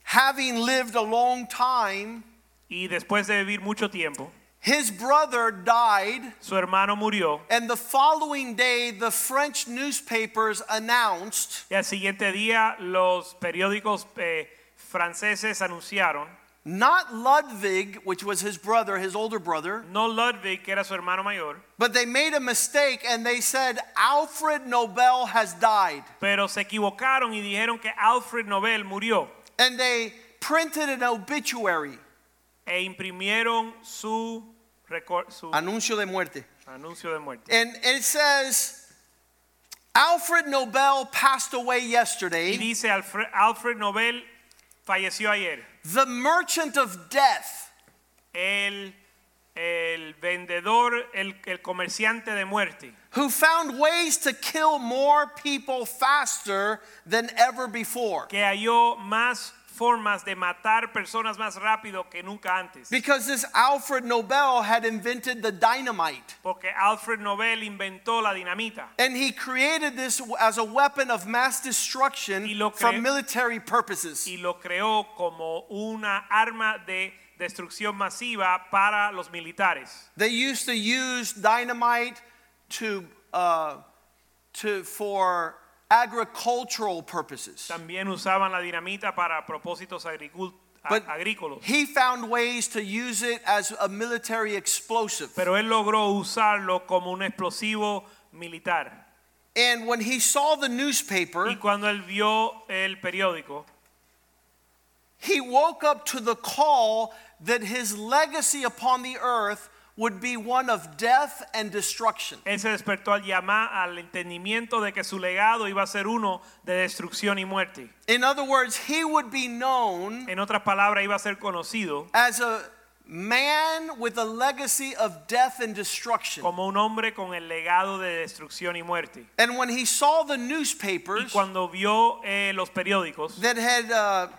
having lived a long time, Y después de vivir mucho tiempo, his brother died. su hermano murió. And the following day, the French newspapers announced Y al siguiente día los periódicos eh, franceses anunciaron, not Ludwig, which was his brother, his older brother, no Ludwig, que era su hermano mayor, but they made a mistake and they said Alfred Nobel has died. pero se equivocaron y dijeron que Alfred Nobel murió And they printed an obituary, e imprimieron su, su anuncio de muerte. anuncio de muerte. And it says, Alfred Nobel passed away Y yesterday. dice Alfred, Alfred Nobel falleció ayer. The merchant of death, El, el vendedor, el, el comerciante de muerte, who found ways to kill more people faster than ever before. que halló más formas de matar personas más rápido que nunca antes. Because this Alfred Nobel had invented the dynamite. Porque Alfred Nobel inventó la dinamita And he created this as a weapon of mass destruction for military purposes. y lo creó como una arma de destrucción masiva para los militares. They used to use dynamite to, uh, to, for agricultural purposes. También usaban la dinamita para propósitos agricul- a- But he found ways to use it as a military explosive. Pero él logró usarlo como un explosivo militar. And when he saw the newspaper, Y cuando él vio el periódico, he woke up to the call that his legacy upon the earth would be one of death and destruction. él se despertó al llamar al entendimiento de que su legado iba a ser uno de destrucción y muerte. In other words, he would be known En otras palabras, iba a ser conocido as a man with a legacy of death and destruction. como un hombre con el legado de destrucción y muerte. And when he saw the Y newspapers cuando vio eh, los periódicos that had, uh,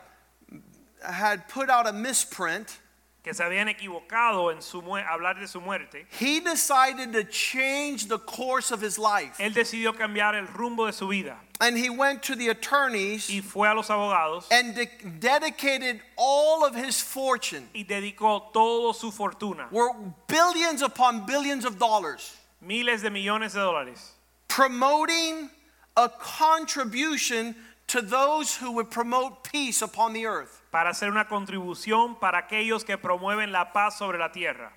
had put out a misprint, que se habían equivocado en su hablar de su muerte, he decided to change the course of his life. él decidió cambiar el rumbo de su vida. And he went to the attorneys y fue a los abogados and de- dedicated all of his fortune, y dedicó toda su fortuna, were billions upon billions of dollars, miles de millones de dólares. Promoting a contribution to those who would promote peace upon the earth. para hacer una contribución para aquellos que promueven la paz sobre la tierra.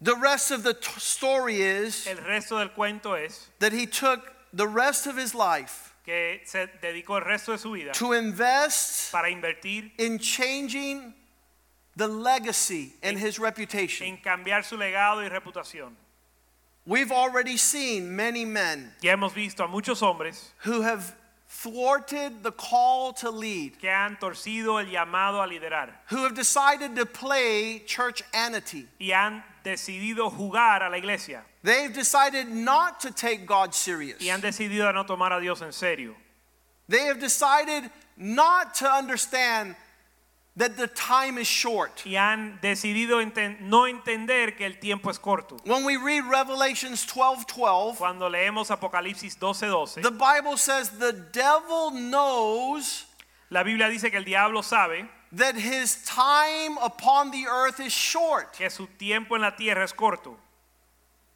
The rest of the t- story is El resto del cuento es that he took the rest of his life que se dedicó el resto de su vida to invest para invertir in changing the legacy and his reputation. en cambiar su legado y reputación. We've already seen many men Ya hemos visto a muchos hombres who have thwarted the call to lead, que han torcido el llamado a liderar who have decided to play church anity. y han decidido jugar a la iglesia They've decided not to take God serious. y han decidido no tomar a Dios en serio. They have decided not to understand that the time is short. Y han decidido enten- no entender que el tiempo es corto. When we read Revelations 12 12, Cuando leemos Apocalipsis 12:12, the Bible says the devil knows la Biblia dice que el diablo sabe that his time upon the earth is short. que su tiempo en la tierra es corto.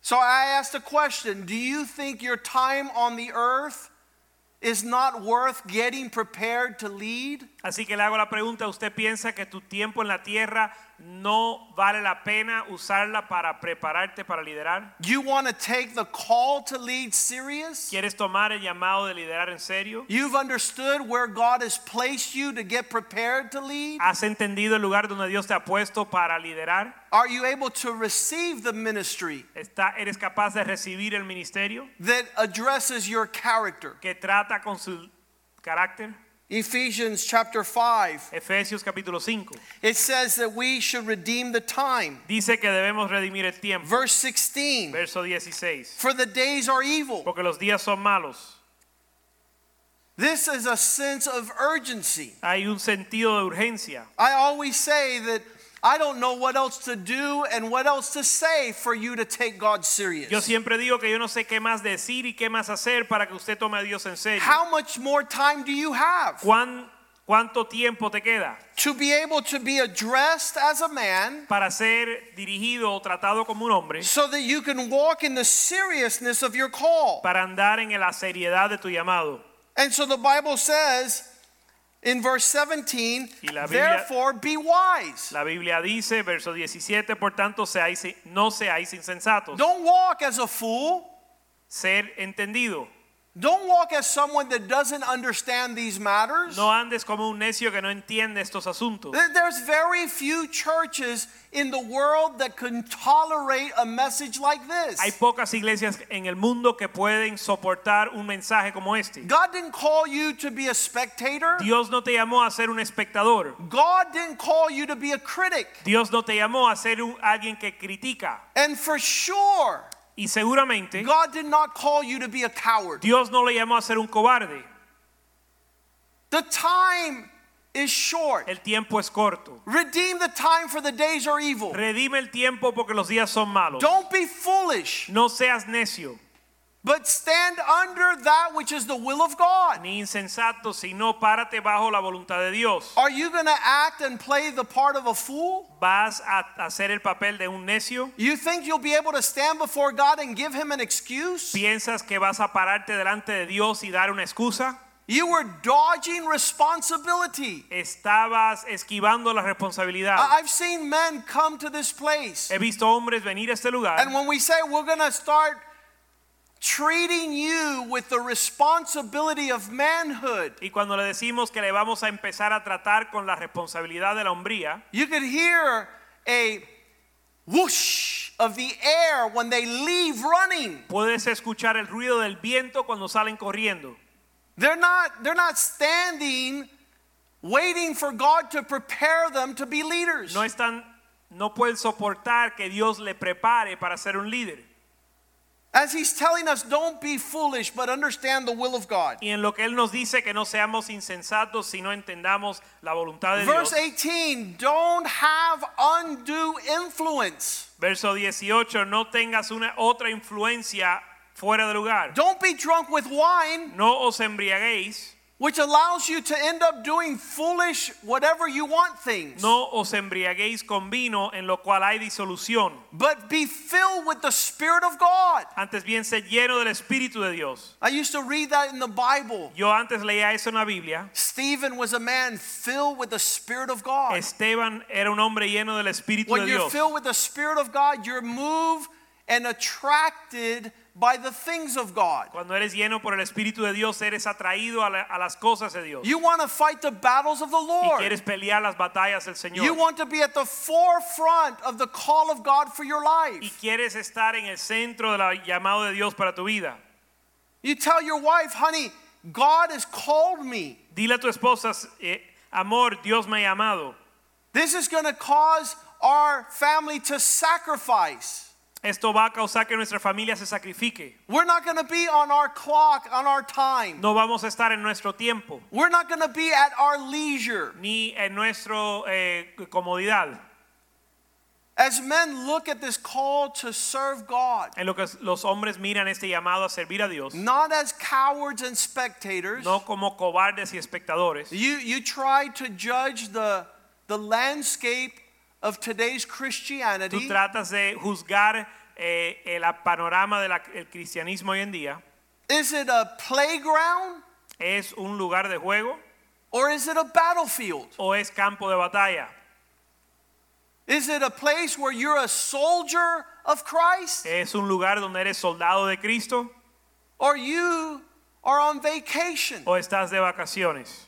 So I asked a question Do you think your time on the earth is not worth getting prepared to lead? Así que le hago la pregunta, ¿usted piensa que tu tiempo en la tierra no vale la pena usarla para prepararte para liderar? You want to take the call to lead serious? ¿Quieres tomar el llamado de liderar en serio? You've understood where God has placed you to get prepared to lead? ¿Has entendido el lugar donde Dios te ha puesto para liderar? Are you able to receive the ministry ¿Está, ¿Eres capaz de recibir el ministerio that addresses your character? que trata con su carácter? Ephesians chapter 5. Efesios capítulo 5. It says that we should redeem the time. Dice que debemos redimir el tiempo. Verse 16. Verso 16. For the days are evil. Porque los días son malos. This is a sense of urgency. Hay un sentido de urgencia. I always say that I don't know what else to do and what else to say for you to take God serious. Yo siempre digo que yo no sé qué más decir y qué más hacer para que usted tome a Dios en serio. How much more time do you have ¿Cuán- ¿Cuánto tiempo te queda to be able to be addressed as a man para ser dirigido o tratado como un hombre? so that you can walk in the seriousness of your call? Para andar en la seriedad de tu llamado. And so the Bible says in verse 17, Y la Biblia- therefore be wise. La Biblia dice, verso 17, por tanto seáis, no seáis insensatos. Don't walk as a fool. Ser entendido. Don't walk as someone that doesn't understand these matters. No andes como un necio que no entiende estos asuntos. There's very few churches in the world that can tolerate a message like this. Hay pocas iglesias en el mundo que pueden soportar un mensaje como este. God didn't call you to be a spectator. Dios no te llamó a ser un espectador. God didn't call you to be a critic. Dios no te llamó a ser un- alguien que critica. And for sure, Y seguramente God did not call you to be a coward. Dios no le llamó a ser un cobarde. The time is short. El tiempo es corto. Redeem the time for the days are evil. Redime el tiempo porque los días son malos. Don't be foolish, No seas necio but stand under that which is the will of God. ni insensato, sino párate bajo la voluntad de Dios. Are you going to act and play the part of a fool? ¿Vas a hacer el papel de un necio? You think you'll be able to stand before God and give him an excuse? ¿Piensas que vas a pararte delante de Dios y dar una excusa? You were dodging responsibility. Estabas esquivando la responsabilidad. I've seen men come to this place, He visto hombres venir a este lugar and when we say we're going to start treating you with the responsibility of manhood, y cuando le decimos que le vamos a empezar a tratar con la responsabilidad de la hombría, you could hear a whoosh of the air when they leave running. puedes escuchar el ruido del viento cuando salen corriendo. They're not they're not standing waiting for God to prepare them to be leaders. No están no pueden soportar que Dios le prepare para ser un líder. As he's telling us don't be foolish but understand the will of God. Y en lo que él nos dice que no seamos insensatos, sino entendamos la voluntad de Verse Dios. 18, don't have undue influence. Verso 18, no tengas una otra influencia fuera de lugar. Don't be drunk with wine, No os embriaguéis, which allows you to end up doing foolish, whatever you want things. No os embriaguéis con vino en lo cual hay disolución. But be filled with the Spirit of God. Antes bien, sed lleno del Espíritu de Dios. I used to read that in the Bible. Yo antes leía eso en la Biblia. Stephen was a man filled with the Spirit of God. Esteban era un hombre lleno del Espíritu When de you're filled with the Spirit of God, you're moved and attracted by the things of God. Cuando eres lleno por el Espíritu de Dios, eres atraído a, la- a las cosas de Dios. You want to fight the battles of the Lord. y quieres pelear las batallas del Señor. You want to be at the forefront of the call of God for your life. y quieres estar en el centro del llamado de Dios para tu vida. You tell your wife, honey, God has called me. Dile a tu esposa, eh, amor, Dios me ha llamado. This is going to cause our family to sacrifice. Esto va a causar que nuestra familia se sacrifique. We're not going to be on our clock, on our time. No vamos a estar en nuestro tiempo, We're not going to be at our leisure. ni en nuestra comodidad. As men look at this call to serve God, En lo que los hombres miran este llamado a servir a Dios, not as cowards and spectators, no como cobardes y espectadores. you, you try to judge the, the landscape of today's Tú tratas de juzgar eh, el panorama del cristianismo hoy en día. Is it a playground ¿Es un lugar de juego or is it a battlefield? o es campo de batalla? Is it a place where you're a soldier of Christ ¿Es un lugar donde eres soldado de Cristo or you are on vacation? o estás de vacaciones?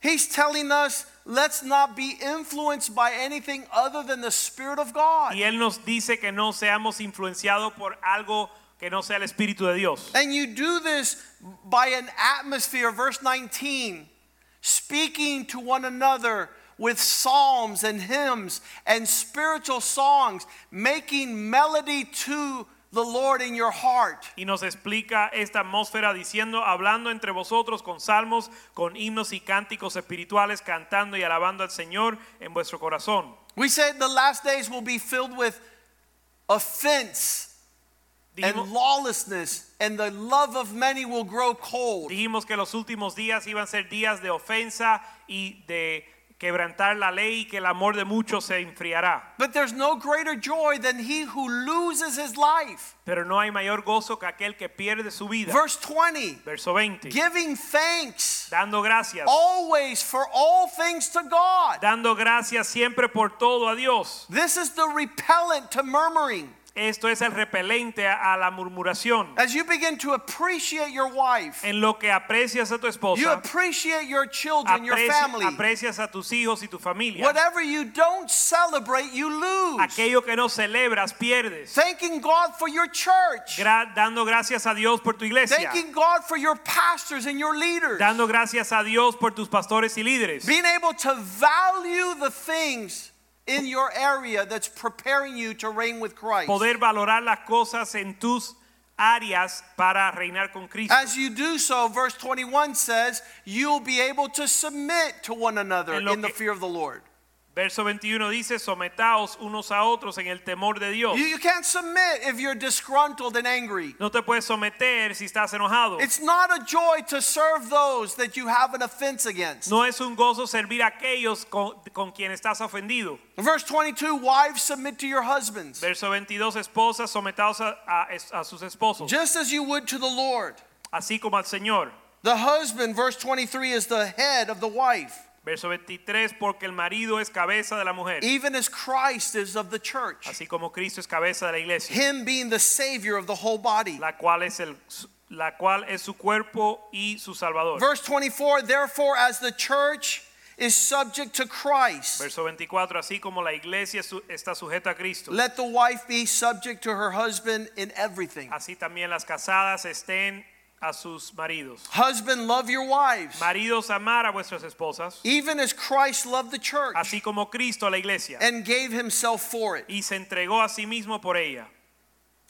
He's telling us let's not be influenced by anything other than the Spirit of God. Y Él nos dice que no seamos influenciados por algo que no sea el Espíritu de Dios. And you do this by an atmosphere, verse 19, speaking to one another with psalms and hymns and spiritual songs, making melody to the Lord in your heart. Y nos explica esta atmósfera diciendo, hablando entre vosotros con salmos, con himnos y cánticos espirituales, cantando y alabando al Señor en vuestro corazón. We said the last days will be filled with offense and lawlessness, and the love of many will grow cold. dijimos que los últimos días iban a ser días de ofensa y de quebrantar la ley que el amor de muchos se enfriará. But there's no greater joy than he who loses his life. Pero no hay mayor gozo que aquel que pierde su vida. Verse 20, Verso 20. giving thanks Dando gracias. always for all things to God. Dando gracias siempre por todo a Dios. This is the repellent to murmuring. Esto es el repelente a la murmuración. As you begin to appreciate your wife, En lo que aprecias a tu you appreciate your children, your family. aprecias a tus hijos y tu familia. Whatever you don't celebrate, you lose. Aquello que no celebras, pierdes. Thanking God for your church. Gra- dando gracias a Dios por tu iglesia. Thanking God for your pastors and your leaders. Dando gracias a Dios por tus pastores y líderes. Being able to value the things in your area that's preparing you to reign with Christ. Poder valorar las cosas en tus áreas para reinar con Cristo. As you do so, verse 21 says, you'll be able to submit to one another in the fear of the Lord. Verso 21 dice, sometaos unos a otros en el temor de Dios. You, you can't submit if you're disgruntled and angry. No te puedes someter si estás enojado. It's not a joy to serve those that you have an offense against. No es un gozo servir a aquellos con, con quien estás ofendido. Verse 22 Wives, submit to your husbands, Verso 22, esposas, sometaos a, a- a sus esposos, just as you would to the Lord. así como al Señor. The husband, verse 23, is the head of the wife, Verso 23, porque el marido es cabeza de la mujer, even as Christ is of the church, así como Cristo es cabeza de la iglesia, him being the Savior of the whole body. la cual es, el, la cual es su cuerpo y su salvador. Verse 24, therefore, as the church is subject to Christ, Verso 24, así como la iglesia su- está sujeta a Cristo, let the wife be subject to her husband in everything. así también las casadas estén a sus maridos. Husband, love your wives, Maridos, amar a vuestras esposas, even as Christ loved the church así como Cristo a la iglesia, and gave himself for it. y se entregó a sí mismo por ella.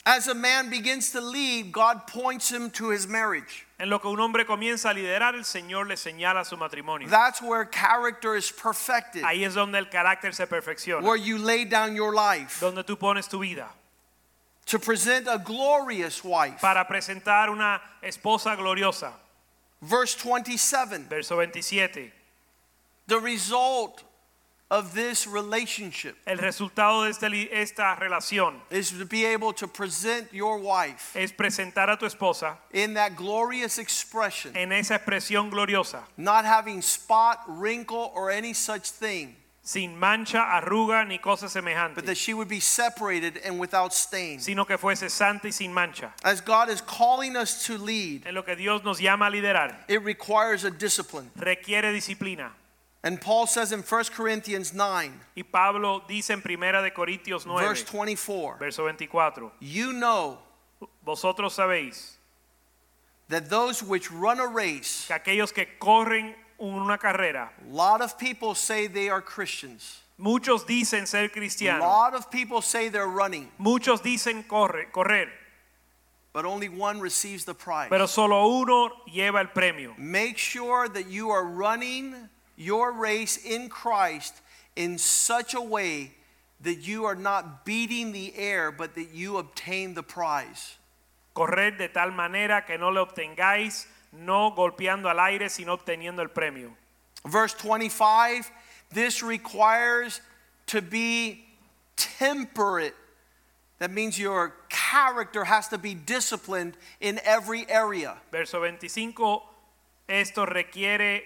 As a man begins to lead, God points him to his marriage. En lo que un hombre comienza a liderar, el Señor le señala su matrimonio. That's where character is perfected, Ahí es donde el carácter se perfecciona, where you lay down your life donde tú pones tu vida to present a glorious wife. para presentar una esposa gloriosa. Verse 27. Verso 27. The result of this relationship El resultado de esta, esta relación is to be able to present your wife es presentar a tu esposa in that glorious expression, en esa expresión gloriosa, not having spot, wrinkle, or any such thing, sin mancha, arruga ni cosa but semejante, that she would be separated and without stain. sino que fuese santa y sin mancha. As God is calling us to lead, En lo que Dios nos llama a liderar, it requires a discipline. requiere disciplina. And Paul says in 1 Corinthians 9, Y Pablo dice en Primera de Corintios 9, verse 24, verso 24, you know vosotros sabéis that those which run a race, que aquellos que corren una carrera, a lot of people say they are Christians. muchos dicen ser A cristianos, lot of people say they're running, muchos dicen corre, correr, but only one receives the prize. pero solo uno lleva el premio. Make sure that you are running your race in Christ in such a way that you are not beating the air, but that you obtain the prize. Correr de tal manera que no le obtengáis, no golpeando al aire, sino obteniendo el premio. Verse 25 this requires to be temperate. That means your character has to be disciplined in every area. Verso 25, esto requiere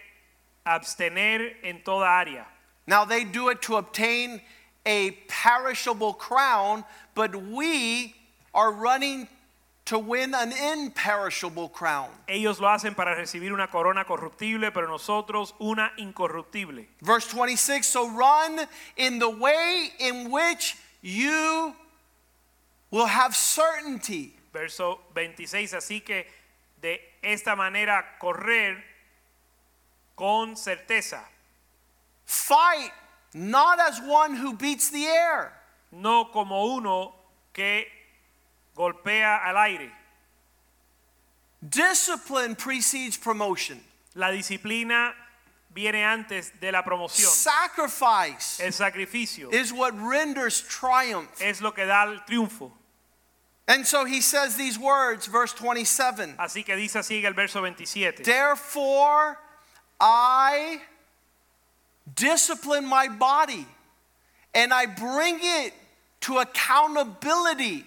abstener en toda área. Now they do it to obtain a perishable crown, but we are running to win an imperishable crown. Ellos lo hacen para recibir una corona corruptible, pero nosotros una incorruptible. Verse 26 So run in the way in which you will have certainty. Verso 26, así que de esta manera correr con certeza, Fight not as one who beats the air, no como uno que golpea al aire. discipline precedes promotion, La disciplina viene antes de la promoción. sacrifice El sacrificio is what renders triumph. es lo que da el triunfo. And so he says these words, verse 27 Así que dice así el verso 27. Therefore, I discipline my body and I bring it to accountability,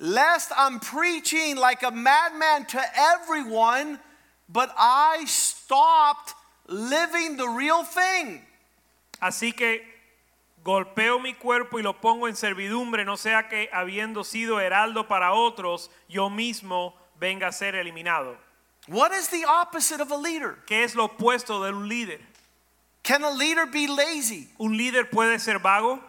lest I'm preaching like a madman to everyone, but I stopped living the real thing. Así que golpeo mi cuerpo y lo pongo en servidumbre, no sea que habiendo sido heraldo para otros, yo mismo venga a ser eliminado. What is the opposite of a leader? ¿Qué es lo opuesto de un líder? Can a leader be lazy? ¿Un líder puede ser vago?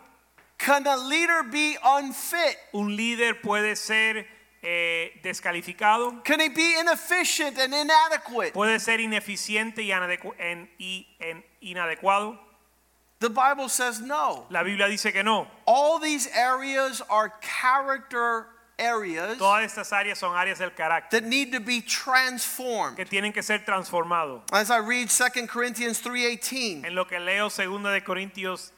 Can a leader be unfit? ¿Un líder puede ser eh, descalificado? Can he be inefficient and inadequate? ¿Puede ser ineficiente y, inadecu- en- y en- inadecuado? The Bible says no. La Biblia dice que no. All these areas are character areas Todas estas áreas son áreas del carácter that need to be transformed. que tienen que ser transformados. As I read 2 Corinthians 3:18, En lo que leo 2 de Corintios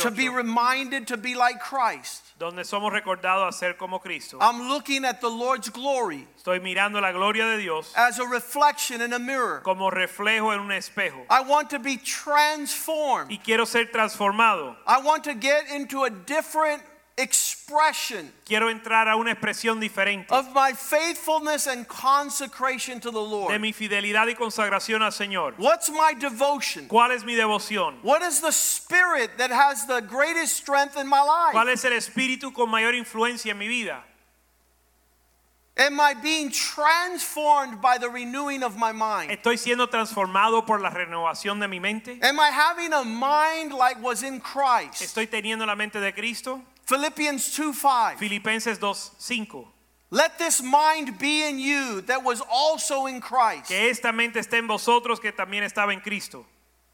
to be reminded to be like Christ. donde somos recordados a ser como Cristo. I'm looking at the Lord's glory Estoy mirando la gloria de Dios as a reflection in a mirror. como reflejo en un espejo I want to be transformed. y quiero ser transformado. I want to get into a different expression Quiero entrar a una expresión diferente of my faithfulness and consecration to the Lord. de mi fidelidad y consagración al Señor. What's my devotion? ¿Cuál es mi devoción? What is the spirit that has the greatest strength in my life? ¿Cuál es el espíritu con mayor influencia en mi vida? Am I being transformed by the renewing of my mind? ¿Estoy siendo transformado por la renovación de mi mente? Am I having a mind like was in Christ? ¿Estoy teniendo la mente de Cristo? Philippians 2 5. Filipenses 2:5. Let this mind be in you that was also in Christ. Que esta mente esté en vosotros que también estaba en Cristo.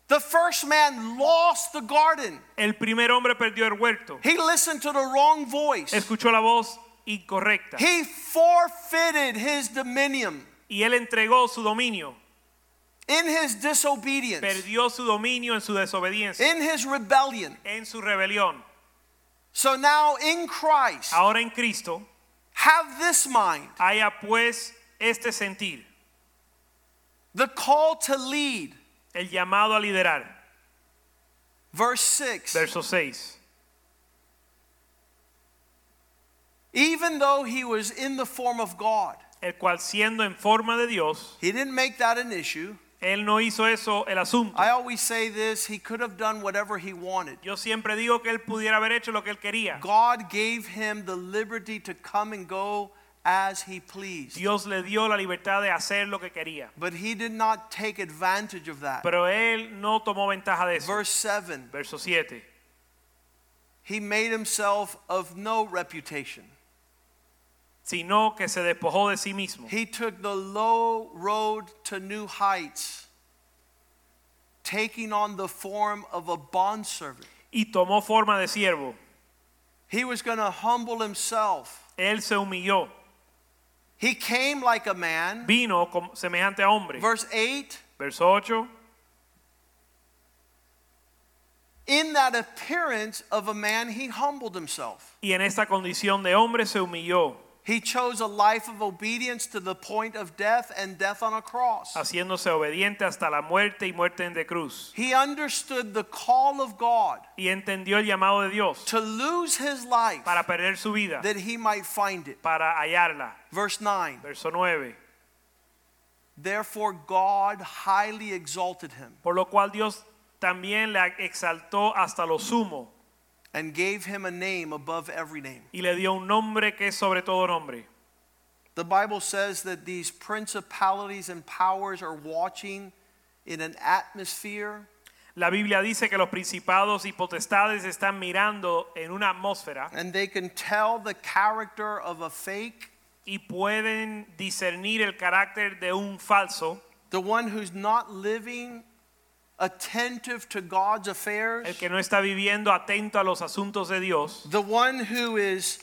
The first man lost the garden. El primer hombre perdió el huerto. He listened to the wrong voice. Escuchó la voz incorrecta He forfeited his dominion y él entregó su dominio. in his disobedience, Perdió su dominio en su desobediencia, in his rebellion. en su rebelión. So now in Christ, Ahora en Cristo have this mind haya pues este sentir The call to lead. El llamado a liderar. Verse 6. Verso 6. Even though he was in the form of God, El cual siendo en forma de Dios, he didn't make that an issue. Él no hizo eso el asunto. I always say this he could have done whatever he wanted. Yo siempre digo que él pudiera haber hecho lo que él quería. God gave him the liberty to come and go as he pleased. Dios le dio la libertad de hacer lo que quería. But he did not take advantage of that. Pero él no tomó ventaja de eso. Verse 7 Verso 7. He made himself of no reputation. Sino que se despojó de sí mismo. He took the low road to new heights, taking on the form of a bondservant. Y tomó forma de siervo. He was going to humble himself. Él se humilló. He came like a man. Vino como semejante a hombre. Verse 8 Verso 8. In that appearance of a man, he humbled himself. Y en esta condición de hombre se humilló, He chose a life of obedience to the point of death and death on a cross. haciéndose obediente hasta la muerte y muerte en de cruz. He understood the call of God Y entendió el llamado de Dios to lose his life para perder su vida, that he might find it. para hallarla. Verse 9 Verso 9. Therefore, God highly exalted him Por lo cual Dios también le exaltó hasta lo sumo and gave him a name above every name. y le dio un nombre que es sobre todo nombre. The Bible says that these principalities and powers are watching in an atmosphere La Biblia dice que los principados y potestades están mirando en una atmósfera and they can tell the character of a fake, y pueden discernir el carácter de un falso, the one who's not living attentive to God's affairs, el que no está viviendo atento a los asuntos de Dios, the one who is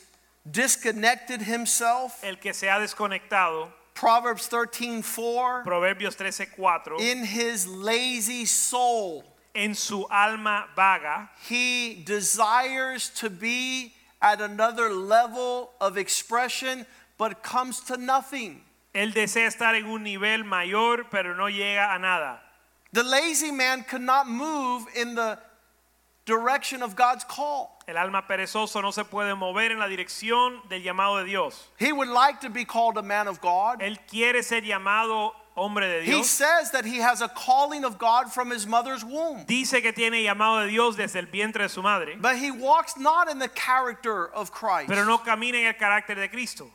disconnected himself. el que se ha desconectado. Proverbs 13:4 Proverbios 13:4 in his lazy soul en su alma vaga he desires to be at another level of expression but comes to nothing. él desea estar en un nivel mayor pero no llega a nada. The lazy man could not move in the direction of God's call. El alma perezoso no se puede mover en la dirección del llamado de Dios. He would like to be called a man of God. Él quiere ser llamado hombre de Dios. He says that he has a calling of God from his mother's womb. Dice que tiene llamado de Dios desde el vientre de su madre, But he walks not in the character of Christ. pero no camina en el carácter de Cristo.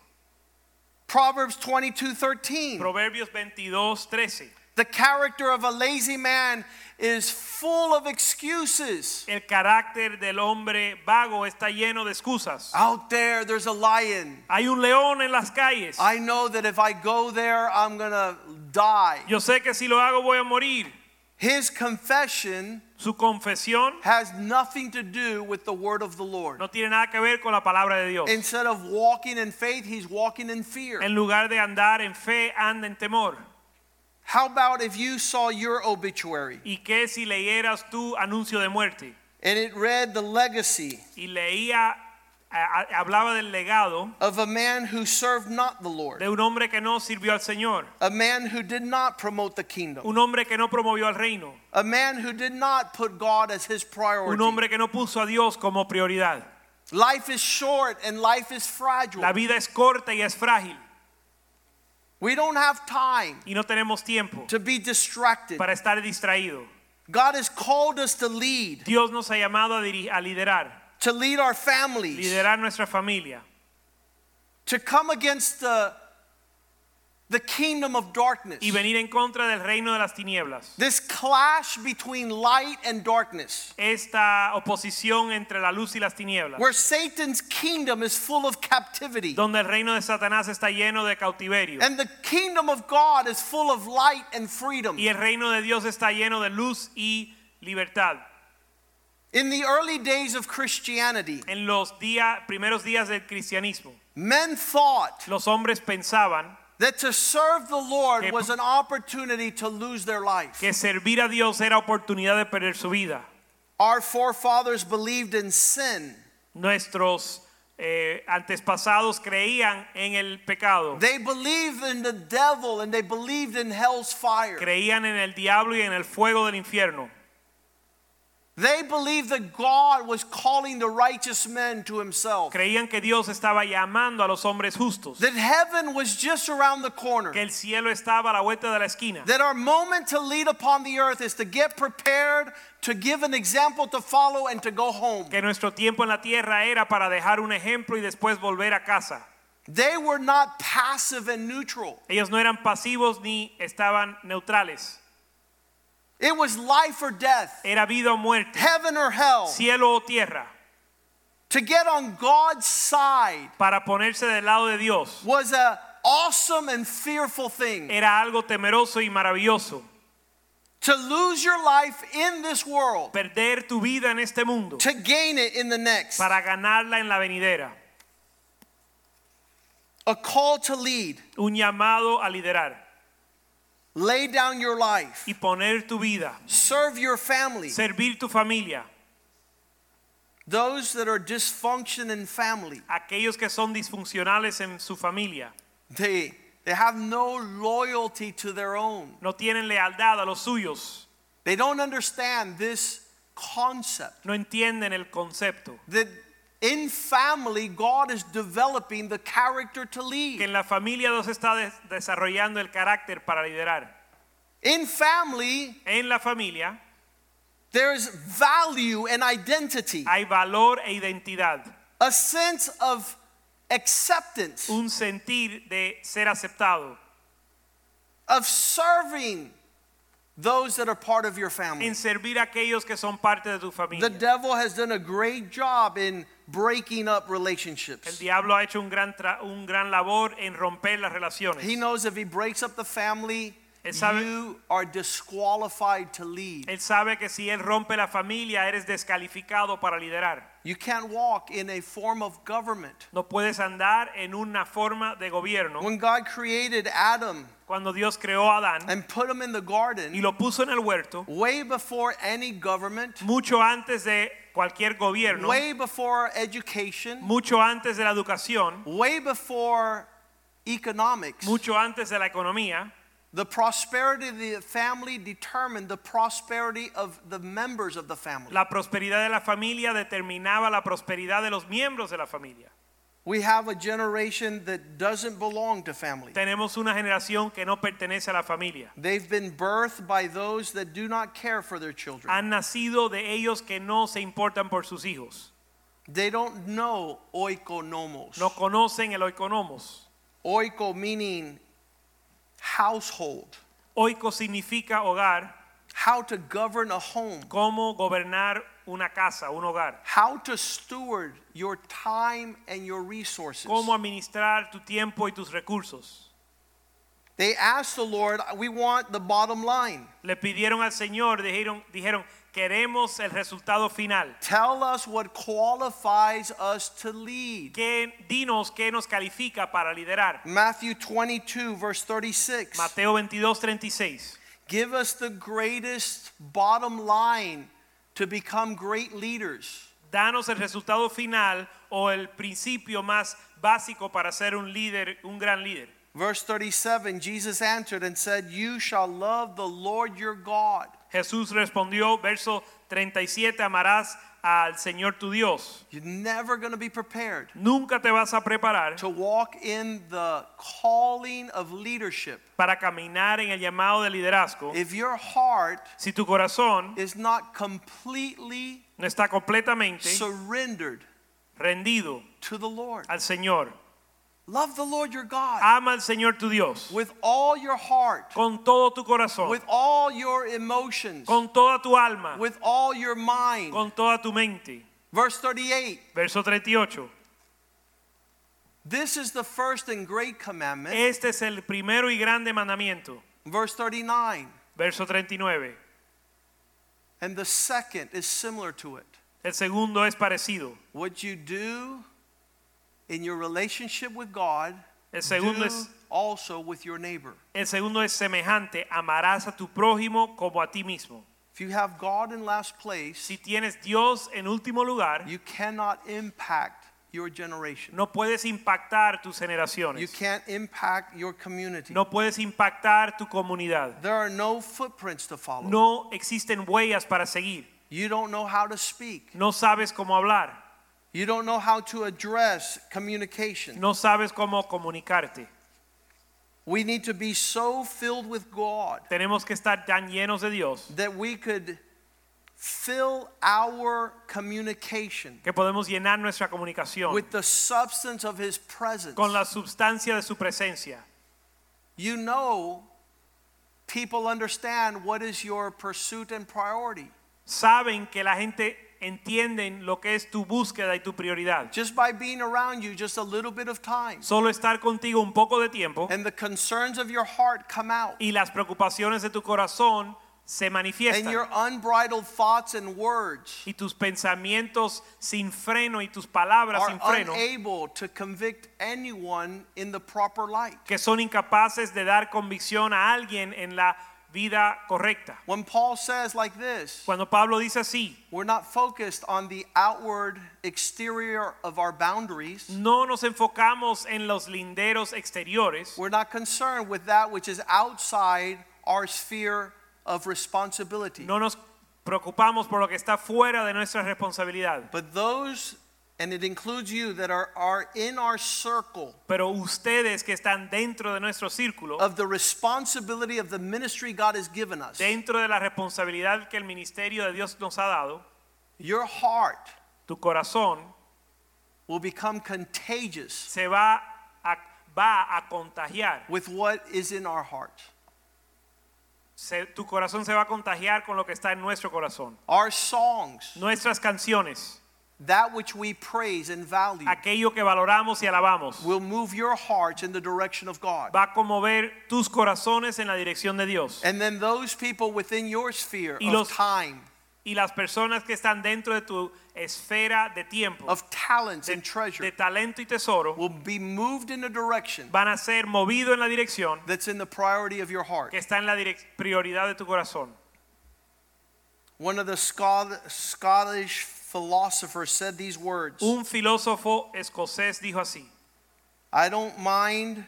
Proverbs 22:13. Proverbios 22:13. The character of a lazy man is full of excuses. El carácter del hombre vago está lleno de excusas. Out there, there's a lion. Hay un león en las calles. I know that if I go there, I'm going to die. Yo sé que si lo hago voy a morir. His confession Su confesión has nothing to do with the word of the Lord. no tiene nada que ver con la palabra de Dios. Instead of walking in faith, he's walking in fear. En lugar de andar en fe, anda en temor. How about if you saw your obituary ¿Y qué si leyeras tu anuncio de muerte? and it read the legacy Y leía, hablaba del legado of a man who served not the Lord, de un hombre que no sirvió al Señor, a man who did not promote the kingdom, un hombre que no promovió al reino, a man who did not put God as his priority. un hombre que no puso a Dios como prioridad. Life is short and life is fragile. La vida es corta y es frágil We don't have time y no tenemos tiempo to be distracted. para estar distraído. God has called us to lead, Dios nos ha llamado a, a liderar, to lead our families, liderar nuestra familia, to come against the, the kingdom of darkness. y venir en contra del reino de las tinieblas. This clash between light and darkness, Esta oposición entre la luz y las tinieblas, where Satan's kingdom is full of captivity donde el reino de Satanás está lleno de cautiverio and the kingdom of God is full of light and freedom. y el reino de Dios está lleno de luz y libertad. In the early days of Christianity, En los día- primeros días del cristianismo, men thought los hombres pensaban that to serve the Lord was an opportunity to lose their life. que servir a Dios era oportunidad de perder su vida. Our forefathers believed in sin. Nuestros eh, antepasados creían en el pecado, They believed in the devil and they believed in hell's fire. creían en el diablo y en el fuego del infierno. They believed that God was calling the righteous men to himself. Creían que Dios estaba llamando a los hombres justos, That heaven was just around the corner. que el cielo estaba a la vuelta de la esquina. That our moment to lead upon the earth is to get prepared, to give an example to follow, and to go home. que nuestro tiempo en la tierra era para dejar un ejemplo y después volver a casa. They were not passive and neutral. Ellos no eran pasivos ni estaban neutrales. It was life or death, Era vida o muerte, heaven or hell. cielo o tierra. To get on God's side Para ponerse del lado de Dios was a awesome and fearful thing. era algo temeroso y maravilloso. To lose your life in this world, Perder tu vida en este mundo to gain it in the next. para ganarla en la venidera. A call to lead. Un llamado a liderar Lay down your life. y poner tu vida, Serve your family. servir tu familia. Those that are dysfunction in family, Aquellos que son disfuncionales en su familia they, they have no loyalty to their own. no tienen lealtad a los suyos, They don't understand this concept no entienden el concepto. that in family, God is developing the character to Que lead. en la familia Dios está des- desarrollando el carácter para liderar. In family, En la familia there's value and identity, hay valor e identidad, a sense of acceptance, un sentir de ser aceptado, of serving those that are part of your family. en servir a aquellos que son parte de tu familia. The devil has done a great job in breaking up relationships. El diablo ha hecho un gran, un gran labor en romper las relaciones. He knows if he breaks up the family, you are disqualified to lead. Él sabe que si él rompe la familia, eres descalificado para liderar. You can't walk in a form of government. No puedes andar en una forma de gobierno. When God created Adam Cuando Dios creó a Adán and put him in the garden, y lo puso en el huerto, way before any government, mucho antes de cualquier gobierno, way before education, mucho antes de la educación, way before economics, mucho antes de la economía, the prosperity of the family determined the prosperity of the members of the family. la prosperidad de la familia determinaba la prosperidad de los miembros de la familia. We have a generation that doesn't belong to family. Tenemos una generación que no pertenece a la familia. They've been birthed by those that do not care for their children. Han nacido de ellos que no se importan por sus hijos. They don't know oikonomos. No conocen el oikonomos. Oiko meaning household, Oiko significa hogar, how to govern a home, cómo gobernar una casa, un hogar, how to steward your time and your resources. cómo administrar tu tiempo y tus recursos. They asked the Lord, we want the bottom line. Le pidieron al Señor, dijeron, dijeron, queremos el resultado final. Tell us what qualifies us to lead. ¿Qué, dinos qué nos califica para liderar. Matthew 22, verse 36. Mateo 22, 36. Give us the greatest bottom line to become great leaders. Danos el resultado final o el principio más básico para ser un líder, un gran líder. Verse 37 Jesus answered and said, You shall love the Lord your God. Jesús respondió, verso 37, amarás al Señor tu Dios. You're never going to be prepared Nunca te vas a preparar to walk in the calling of leadership para caminar en el llamado de liderazgo if your heart si tu corazón is not completely no está completamente surrendered rendido to the Lord. al Señor. Love the Lord your God Ama al Señor tu Dios with all your heart, con todo tu corazón, with all your emotions, con toda tu alma, with all your mind. con toda tu mente. Verse 38 Verso 38. This is the first and great commandment. Este es el primero y grande mandamiento. Verse 39 Verso 39. and the second is similar to it. El segundo es parecido. What you do in your relationship with God, El segundo do es also with your neighbor. el segundo es semejante, amarás a tu prójimo como a ti mismo. If you have God in last place, Si tienes Dios en último lugar, you cannot impact your generation. No puedes impactar tus You generaciones. can't impact your community. No puedes impactar tu comunidad. There are no footprints to follow. No existen huellas para seguir. You don't know how to speak. No sabes cómo hablar. You don't know how to address communication. No sabes cómo comunicarte. We need to be so filled with God Tenemos que estar tan llenos de Dios that we could fill our communication que podemos llenar nuestra comunicación with the substance of His presence. con la sustancia de su presencia. You know, people understand what is your pursuit and priority Saben que la gente entiende lo que es tu búsqueda y tu prioridad. just by being around you just a little bit of time. Solo estar contigo un poco de tiempo And the concerns of your heart come out. y las preocupaciones de tu corazón se And manifiestan. your unbridled thoughts and words y tus pensamientos sin freno y tus palabras are sin freno unable to convict anyone in the proper light. que son incapaces de dar convicción a alguien en la vida correcta. When Paul says like this, Cuando Pablo dice así, we're not focused on the outward exterior of our boundaries. no nos enfocamos en los linderos exteriores, We're not concerned with that which is outside our sphere of responsibility. no nos preocupamos por lo que está fuera de nuestra responsabilidad. But those, and it includes you, that are, are in our circle Pero ustedes que están dentro de nuestro círculo, of the responsibility of the ministry God has given us, dentro de la responsabilidad que el ministerio de Dios nos ha dado, your heart tu corazón will become contagious se va a, va a contagiar. with what is in our heart. Se- tu corazón se va a contagiar con lo que está en nuestro corazón. Our songs, Nuestras canciones, that which we praise and value, aquello que valoramos y alabamos, will move your hearts in the direction of God. va a conmover tus corazones en la dirección de Dios. And then those people within your sphere Y of time, Y las personas que están dentro de tu esfera de tiempo, of talents de, and treasure, de talento y tesoro, will be moved in a direction van a ser movidos en la dirección that's in the priority of your heart. que está en la direc- prioridad de tu corazón. One of the Scot- Scottish philosophers said these words Un filósofo escocés dijo así, I don't mind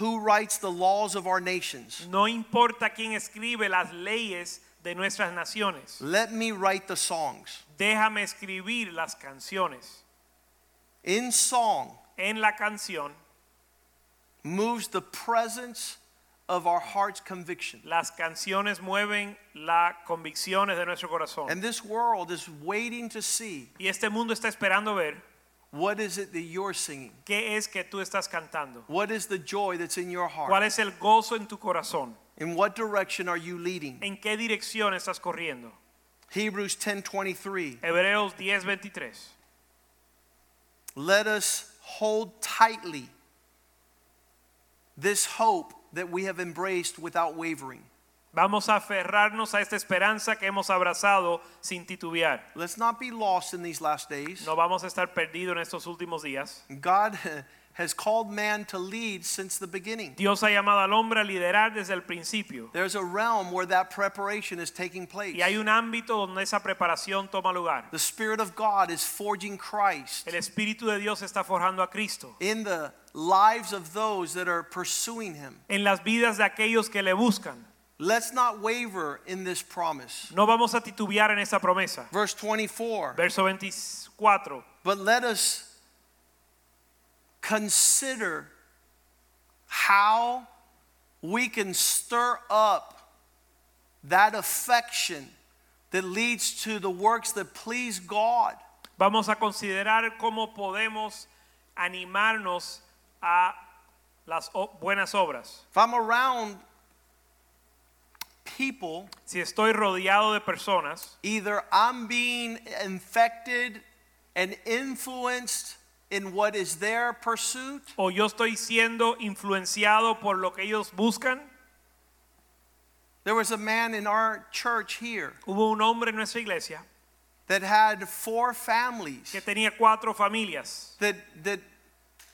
who writes the laws of our nations. no importa quién escribe las leyes de nuestras naciones, Let me write the songs. déjame escribir las canciones. In song En la canción, moves the presence of our heart's conviction. las canciones mueven las convicciones de nuestro corazón. And this world is waiting to see Y este mundo está esperando ver what is it that you're singing? qué es que tú estás cantando. What is the joy that's in your ¿Cuál heart? es el gozo en tu corazón? In what direction are you leading? ¿En qué dirección estás corriendo? Hebrews 10:23 Hebreos 10:23. Let us hold tightly this hope that we have embraced without wavering. Vamos a aferrarnos a esta esperanza que hemos abrazado sin titubear. Let's not be lost in these last days. No vamos a estar perdidos en estos últimos días. God has called man to lead since the beginning. Dios ha llamado al hombre a liderar desde el principio. There's a realm where that preparation is taking place. Y hay un ámbito donde esa preparación toma lugar. The Spirit of God is forging Christ El Espíritu de Dios está forjando a Cristo in the lives of those that are pursuing Him. en las vidas de aquellos que le buscan. Let's not waver in this promise. No vamos a titubear en esa promesa. Verse 24 Verso 24. But let us consider how we can stir up that affection that leads to the works that please God. Vamos a considerar cómo podemos animarnos a las buenas obras. If I'm around people, Si estoy rodeado de personas, either I'm being infected and influenced in what is their pursuit, o yo estoy siendo influenciado por lo que ellos buscan. there was a man in our church here Hubo un hombre en nuestra iglesia that had four families que tenía cuatro familias that that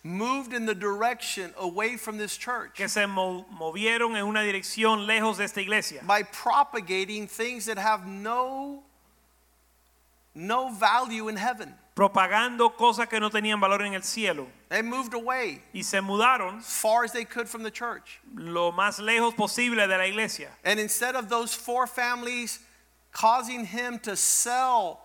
moved in the direction away from this church que se mo- movieron en una dirección lejos de esta iglesia by propagating things that have no no value in heaven. Propagando cosas que no tenían valor en el cielo They moved away y se mudaron far as they could from the church. lo más lejos posible de la iglesia. And instead of those four families causing him to sell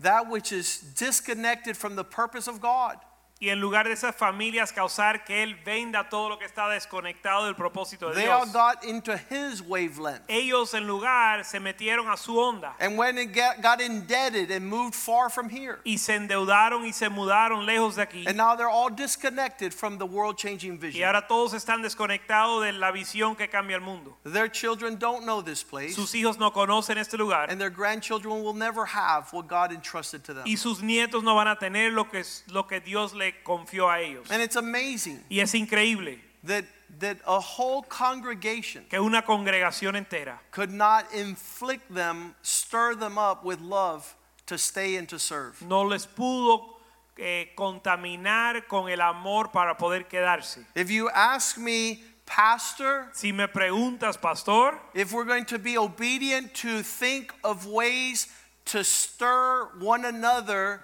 that which is disconnected from the purpose of God, Y en lugar de esas familias causar que él venda todo lo que está desconectado del propósito de they all Dios. got into his wavelength. Ellos en lugar se metieron a su onda And when it get, got indebted and moved far from here. y se endeudaron y se mudaron lejos de aquí. And now they're all disconnected from the world changing Y vision. ahora todos están desconectados de la visión que cambia el mundo. Their children don't know this place, Sus hijos no conocen este lugar and their grandchildren will never have what God entrusted to them. y sus nietos no van a tener lo que, lo que Dios le confió a ellos. And it's amazing Y es increíble that, that a whole congregation que una congregación entera could not inflict them, stir them up with love to stay and to serve. no les pudo eh, contaminar con el amor para poder quedarse. If you ask me, Pastor, Si me preguntas, pastor, if we're going to be obedient to think of ways to stir one another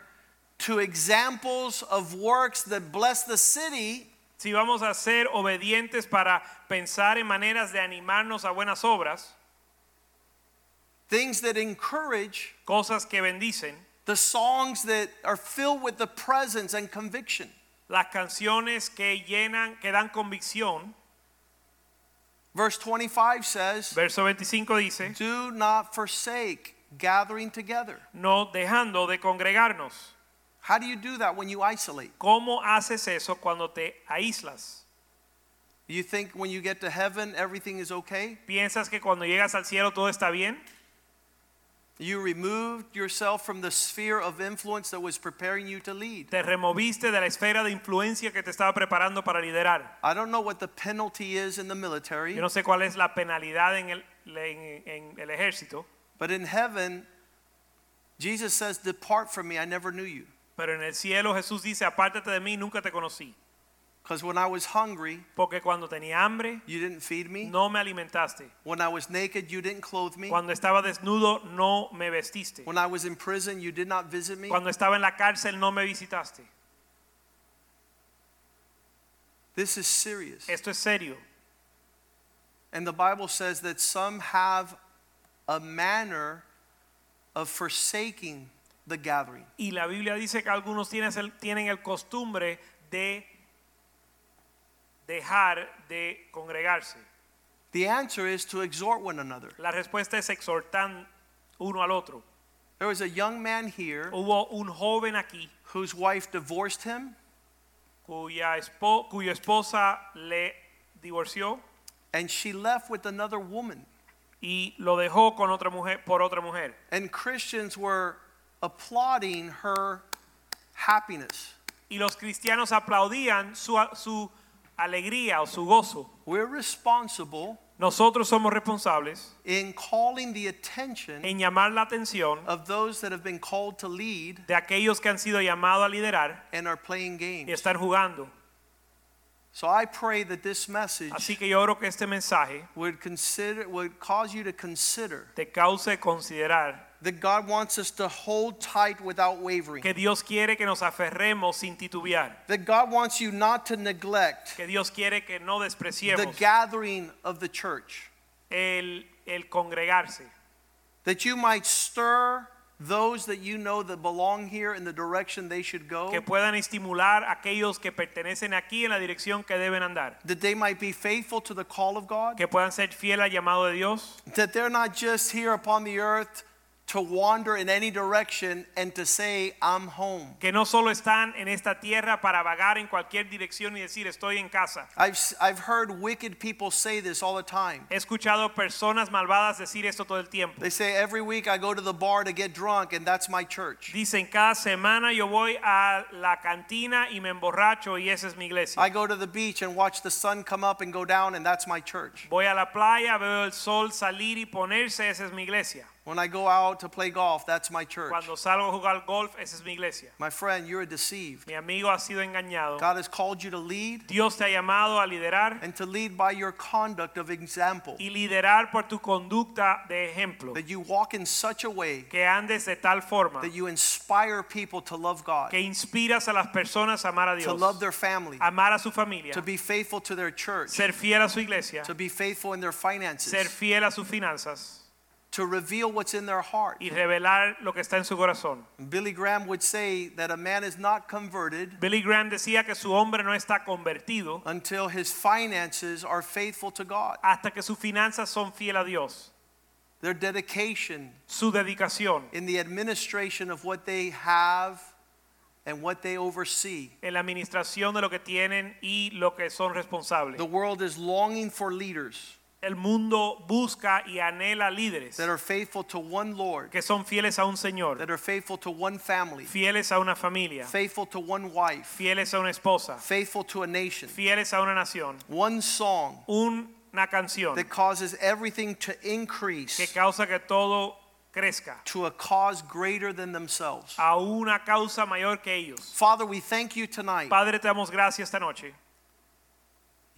to examples of works that bless the city, si vamos a ser obedientes para pensar en maneras de animarnos a buenas obras, things that encourage, cosas que bendicen, the songs that are filled with the presence and conviction. las canciones que llenan, que dan convicción. Verse 25 says, Verso 25 dice, Do not forsake gathering together. no dejando de congregarnos. How do you do that when you isolate? ¿Cómo haces eso cuando te aíslas? You think when you get to heaven everything is okay? ¿Piensas que cuando llegas al cielo todo está bien? You removed yourself from the sphere of influence that was preparing you to lead. Te removiste de la esfera de influencia que te estaba preparando para liderar. I don't know what the penalty is in the military, Yo no sé cuál es la penalidad en el, en- en el ejército, but in heaven, Jesus says, Depart from me, I never knew you. Pero en el cielo Jesús dice, apártate de mí, nunca te conocí. Because when I was hungry, Porque cuando tenía hambre, you didn't feed me. no me alimentaste. When I was naked, you didn't clothe me. Cuando estaba desnudo, no me vestiste. When I was in prison, you did not visit me. Cuando estaba en la cárcel, no me visitaste. This is serious. Esto es serio. And the Bible says that some have a manner of forsaking the gathering. Y la Biblia dice que algunos tienen el, tienen el costumbre de dejar de congregarse. The answer is to exhort one another. La respuesta es exhortar uno al otro. There was a young man here Hubo un joven aquí whose wife divorced him, cuya, espo- cuya esposa le divorció and she left with another woman. y lo dejó con otra mujer por otra mujer. And Christians were applauding her happiness. Y los cristianos aplaudían su, su alegría o su gozo. We're responsible Nosotros somos responsables in calling the attention en llamar la atención of those that have been called to lead de aquellos que han sido llamados a liderar and are playing games. y están jugando. So I pray that this message Así que yo oro que este mensaje would consider would cause you to consider te cause considerar that God wants us to hold tight without wavering. que Dios quiere que nos aferremos sin titubear, That God wants you not to neglect que Dios quiere que no despreciemos. the gathering of the church. el, el congregarse, That you might stir those that you know that belong here in the direction they should go. que puedan estimular aquellos que pertenecen aquí en la dirección que deben andar, That they might be faithful to the call of God. que puedan ser fiel al llamado de Dios, That they're not just here upon the earth to wander in any direction and to say, I'm home. que no solo están en esta tierra para vagar en cualquier dirección y decir estoy en casa. I've, I've heard wicked people say this all the time. He escuchado personas malvadas decir esto todo el tiempo. They say, Every week I go to the bar to get drunk, and that's my church. Dicen, cada semana yo voy a la cantina y me emborracho y esa es mi iglesia. I go to the beach and watch the sun come up and go down, and that's my church. Voy a la playa, veo el sol salir y ponerse, esa es mi iglesia. When I go out to play golf, that's my church. Cuando salgo a jugar golf, esa es mi iglesia. My friend, you're deceived. Mi amigo ha sido engañado. God has called you to lead Dios te ha llamado a liderar and to lead by your conduct of example. y liderar por tu conducta de ejemplo. That you walk in such a way Que andes de tal forma that you inspire people to love God, que inspiras a las personas a amar a Dios. to love their family, amar a su familia, to be faithful to their church, ser fiel a su iglesia, to be faithful in their finances. ser fiel a sus finanzas to reveal what's in their heart. y revelar lo que está en su corazón. Billy Graham would say that a man is not converted Billy Graham decía que su hombre no está convertido until his finances are faithful to God. hasta que sus finanzas son fiel a Dios. Their dedication Su dedicación in the administration of what they have and what they oversee. en la administración de lo que tienen y lo que son responsables. The world is longing for leaders El mundo busca y anhela líderes that are faithful to one Lord, que son fieles a un Señor, that are faithful to one family, fieles a una familia, faithful to one wife, fieles a una esposa, faithful to a nation. fieles a una nación. One song Una canción that causes everything to que increase causa que todo crezca to a cause greater than themselves. a una causa mayor que ellos. Father, we thank you tonight. Padre, te damos gracias esta noche.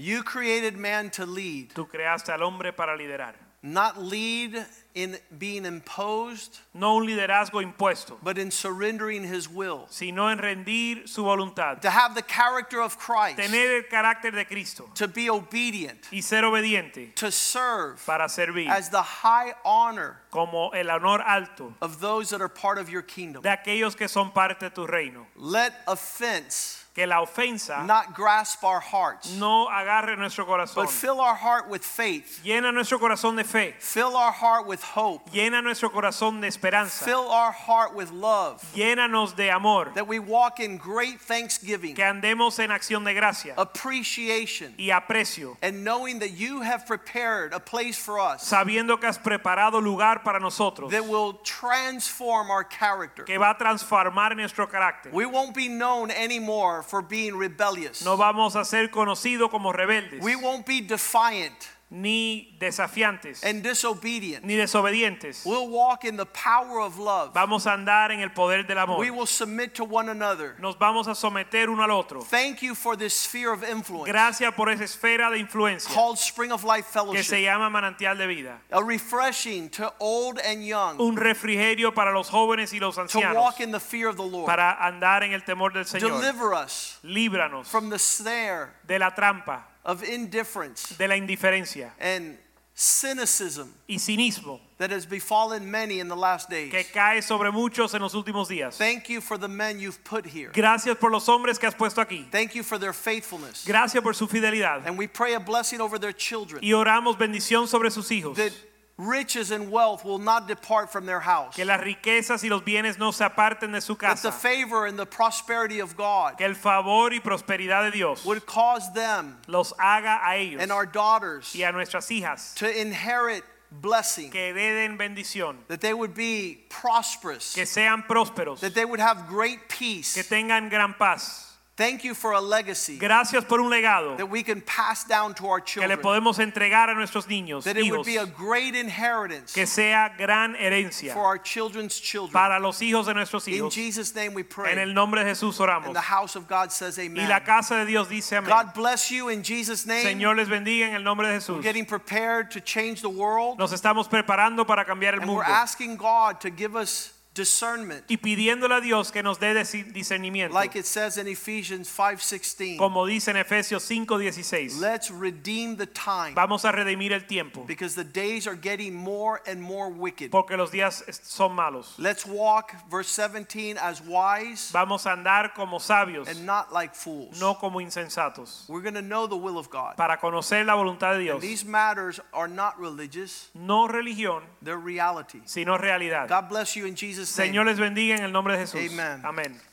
You created man to lead, Tú creaste al hombre para liderar. not lead in being imposed, No un liderazgo impuesto, but in surrendering his will. sino en rendir su voluntad. To have the character of Christ, Tener el carácter de Cristo to be obedient, y ser obediente to serve para servir as the high honor como el honor alto of those that are part of your kingdom. de aquellos que son parte de tu reino. Let offense Que la ofensa not grasp our hearts, no agarre nuestro corazón. but fill our heart with faith, Llena nuestro corazón de fe. fill our heart with hope, Llena nuestro corazón de esperanza. fill our heart with love, Llénanos de amor. that we walk in great thanksgiving, Que andemos en acción de gracia appreciation, y aprecio. and knowing that you have prepared a place for us Sabiendo que has preparado lugar para nosotros. that will transform our character. Que va a transformar nuestro carácter. We won't be known anymore for being rebellious. No vamos a ser conocidos como rebeldes. We won't be defiant Ni desafiantes. and disobedient. Ni desobedientes. We'll walk in the power of love. Vamos a andar en el poder del amor. We will submit to one another. Nos vamos a someter uno al otro. Thank you for this sphere of influence Gracias por esa esfera de influencia called Spring of Life que se Fellowship. llama manantial de vida. A refreshing to old and young Un refrigerio para los jóvenes y los to walk in the fear of the Lord. para andar en el temor del Señor. Deliver us Líbranos from the snare de la trampa, of indifference de la indiferencia and cynicism y cinismo that has befallen many in the last que days. cae sobre muchos en los últimos días. Thank you for the men you've put here. Gracias por los hombres que has puesto aquí. Thank you for their faithfulness. Gracias por su fidelidad. And we pray a blessing over their children. Y oramos bendición sobre sus hijos. That riches and wealth will not depart from their house. Que las riquezas y los bienes no se aparten de su casa. That the favor and the prosperity of God Que el favor y prosperidad de Dios would cause them los haga a ellos and our daughters y a nuestras hijas to inherit blessing. que hereden bendición, That they would be prosperous. que sean prósperos, That they would have great peace. que tengan gran paz. Thank you for a legacy Gracias por un legado that we can pass down to our que le children. podemos entregar a nuestros niños, That it would hijos, be a great inheritance que sea gran herencia for our children's children. para los hijos de nuestros In hijos. Jesus' name we pray. En el nombre de Jesús oramos. And the house of God says Y amen. la casa de Dios dice amén. God bless you in Jesus' name. Señor les bendiga en el nombre de We're Jesús. getting prepared to change the world. Nos estamos preparando para cambiar el And we're asking God to give us discernment. y pidiéndole a Dios que nos dé discernimiento, Like it says in Ephesians 5:16. como dice en Efesios 5:16. Let's redeem the time Vamos a redimir el tiempo because the days are getting more and more wicked. porque los días son malos. Let's walk, verse 17, as wise Vamos a andar como sabios, and not like fools. no como insensatos, We're going to know the will of God. para conocer la voluntad de Dios. These matters are not religious, No religión, they're reality. sino realidad. God bless you in Jesus' name. Señor les bendiga en el nombre de Jesús. Amén.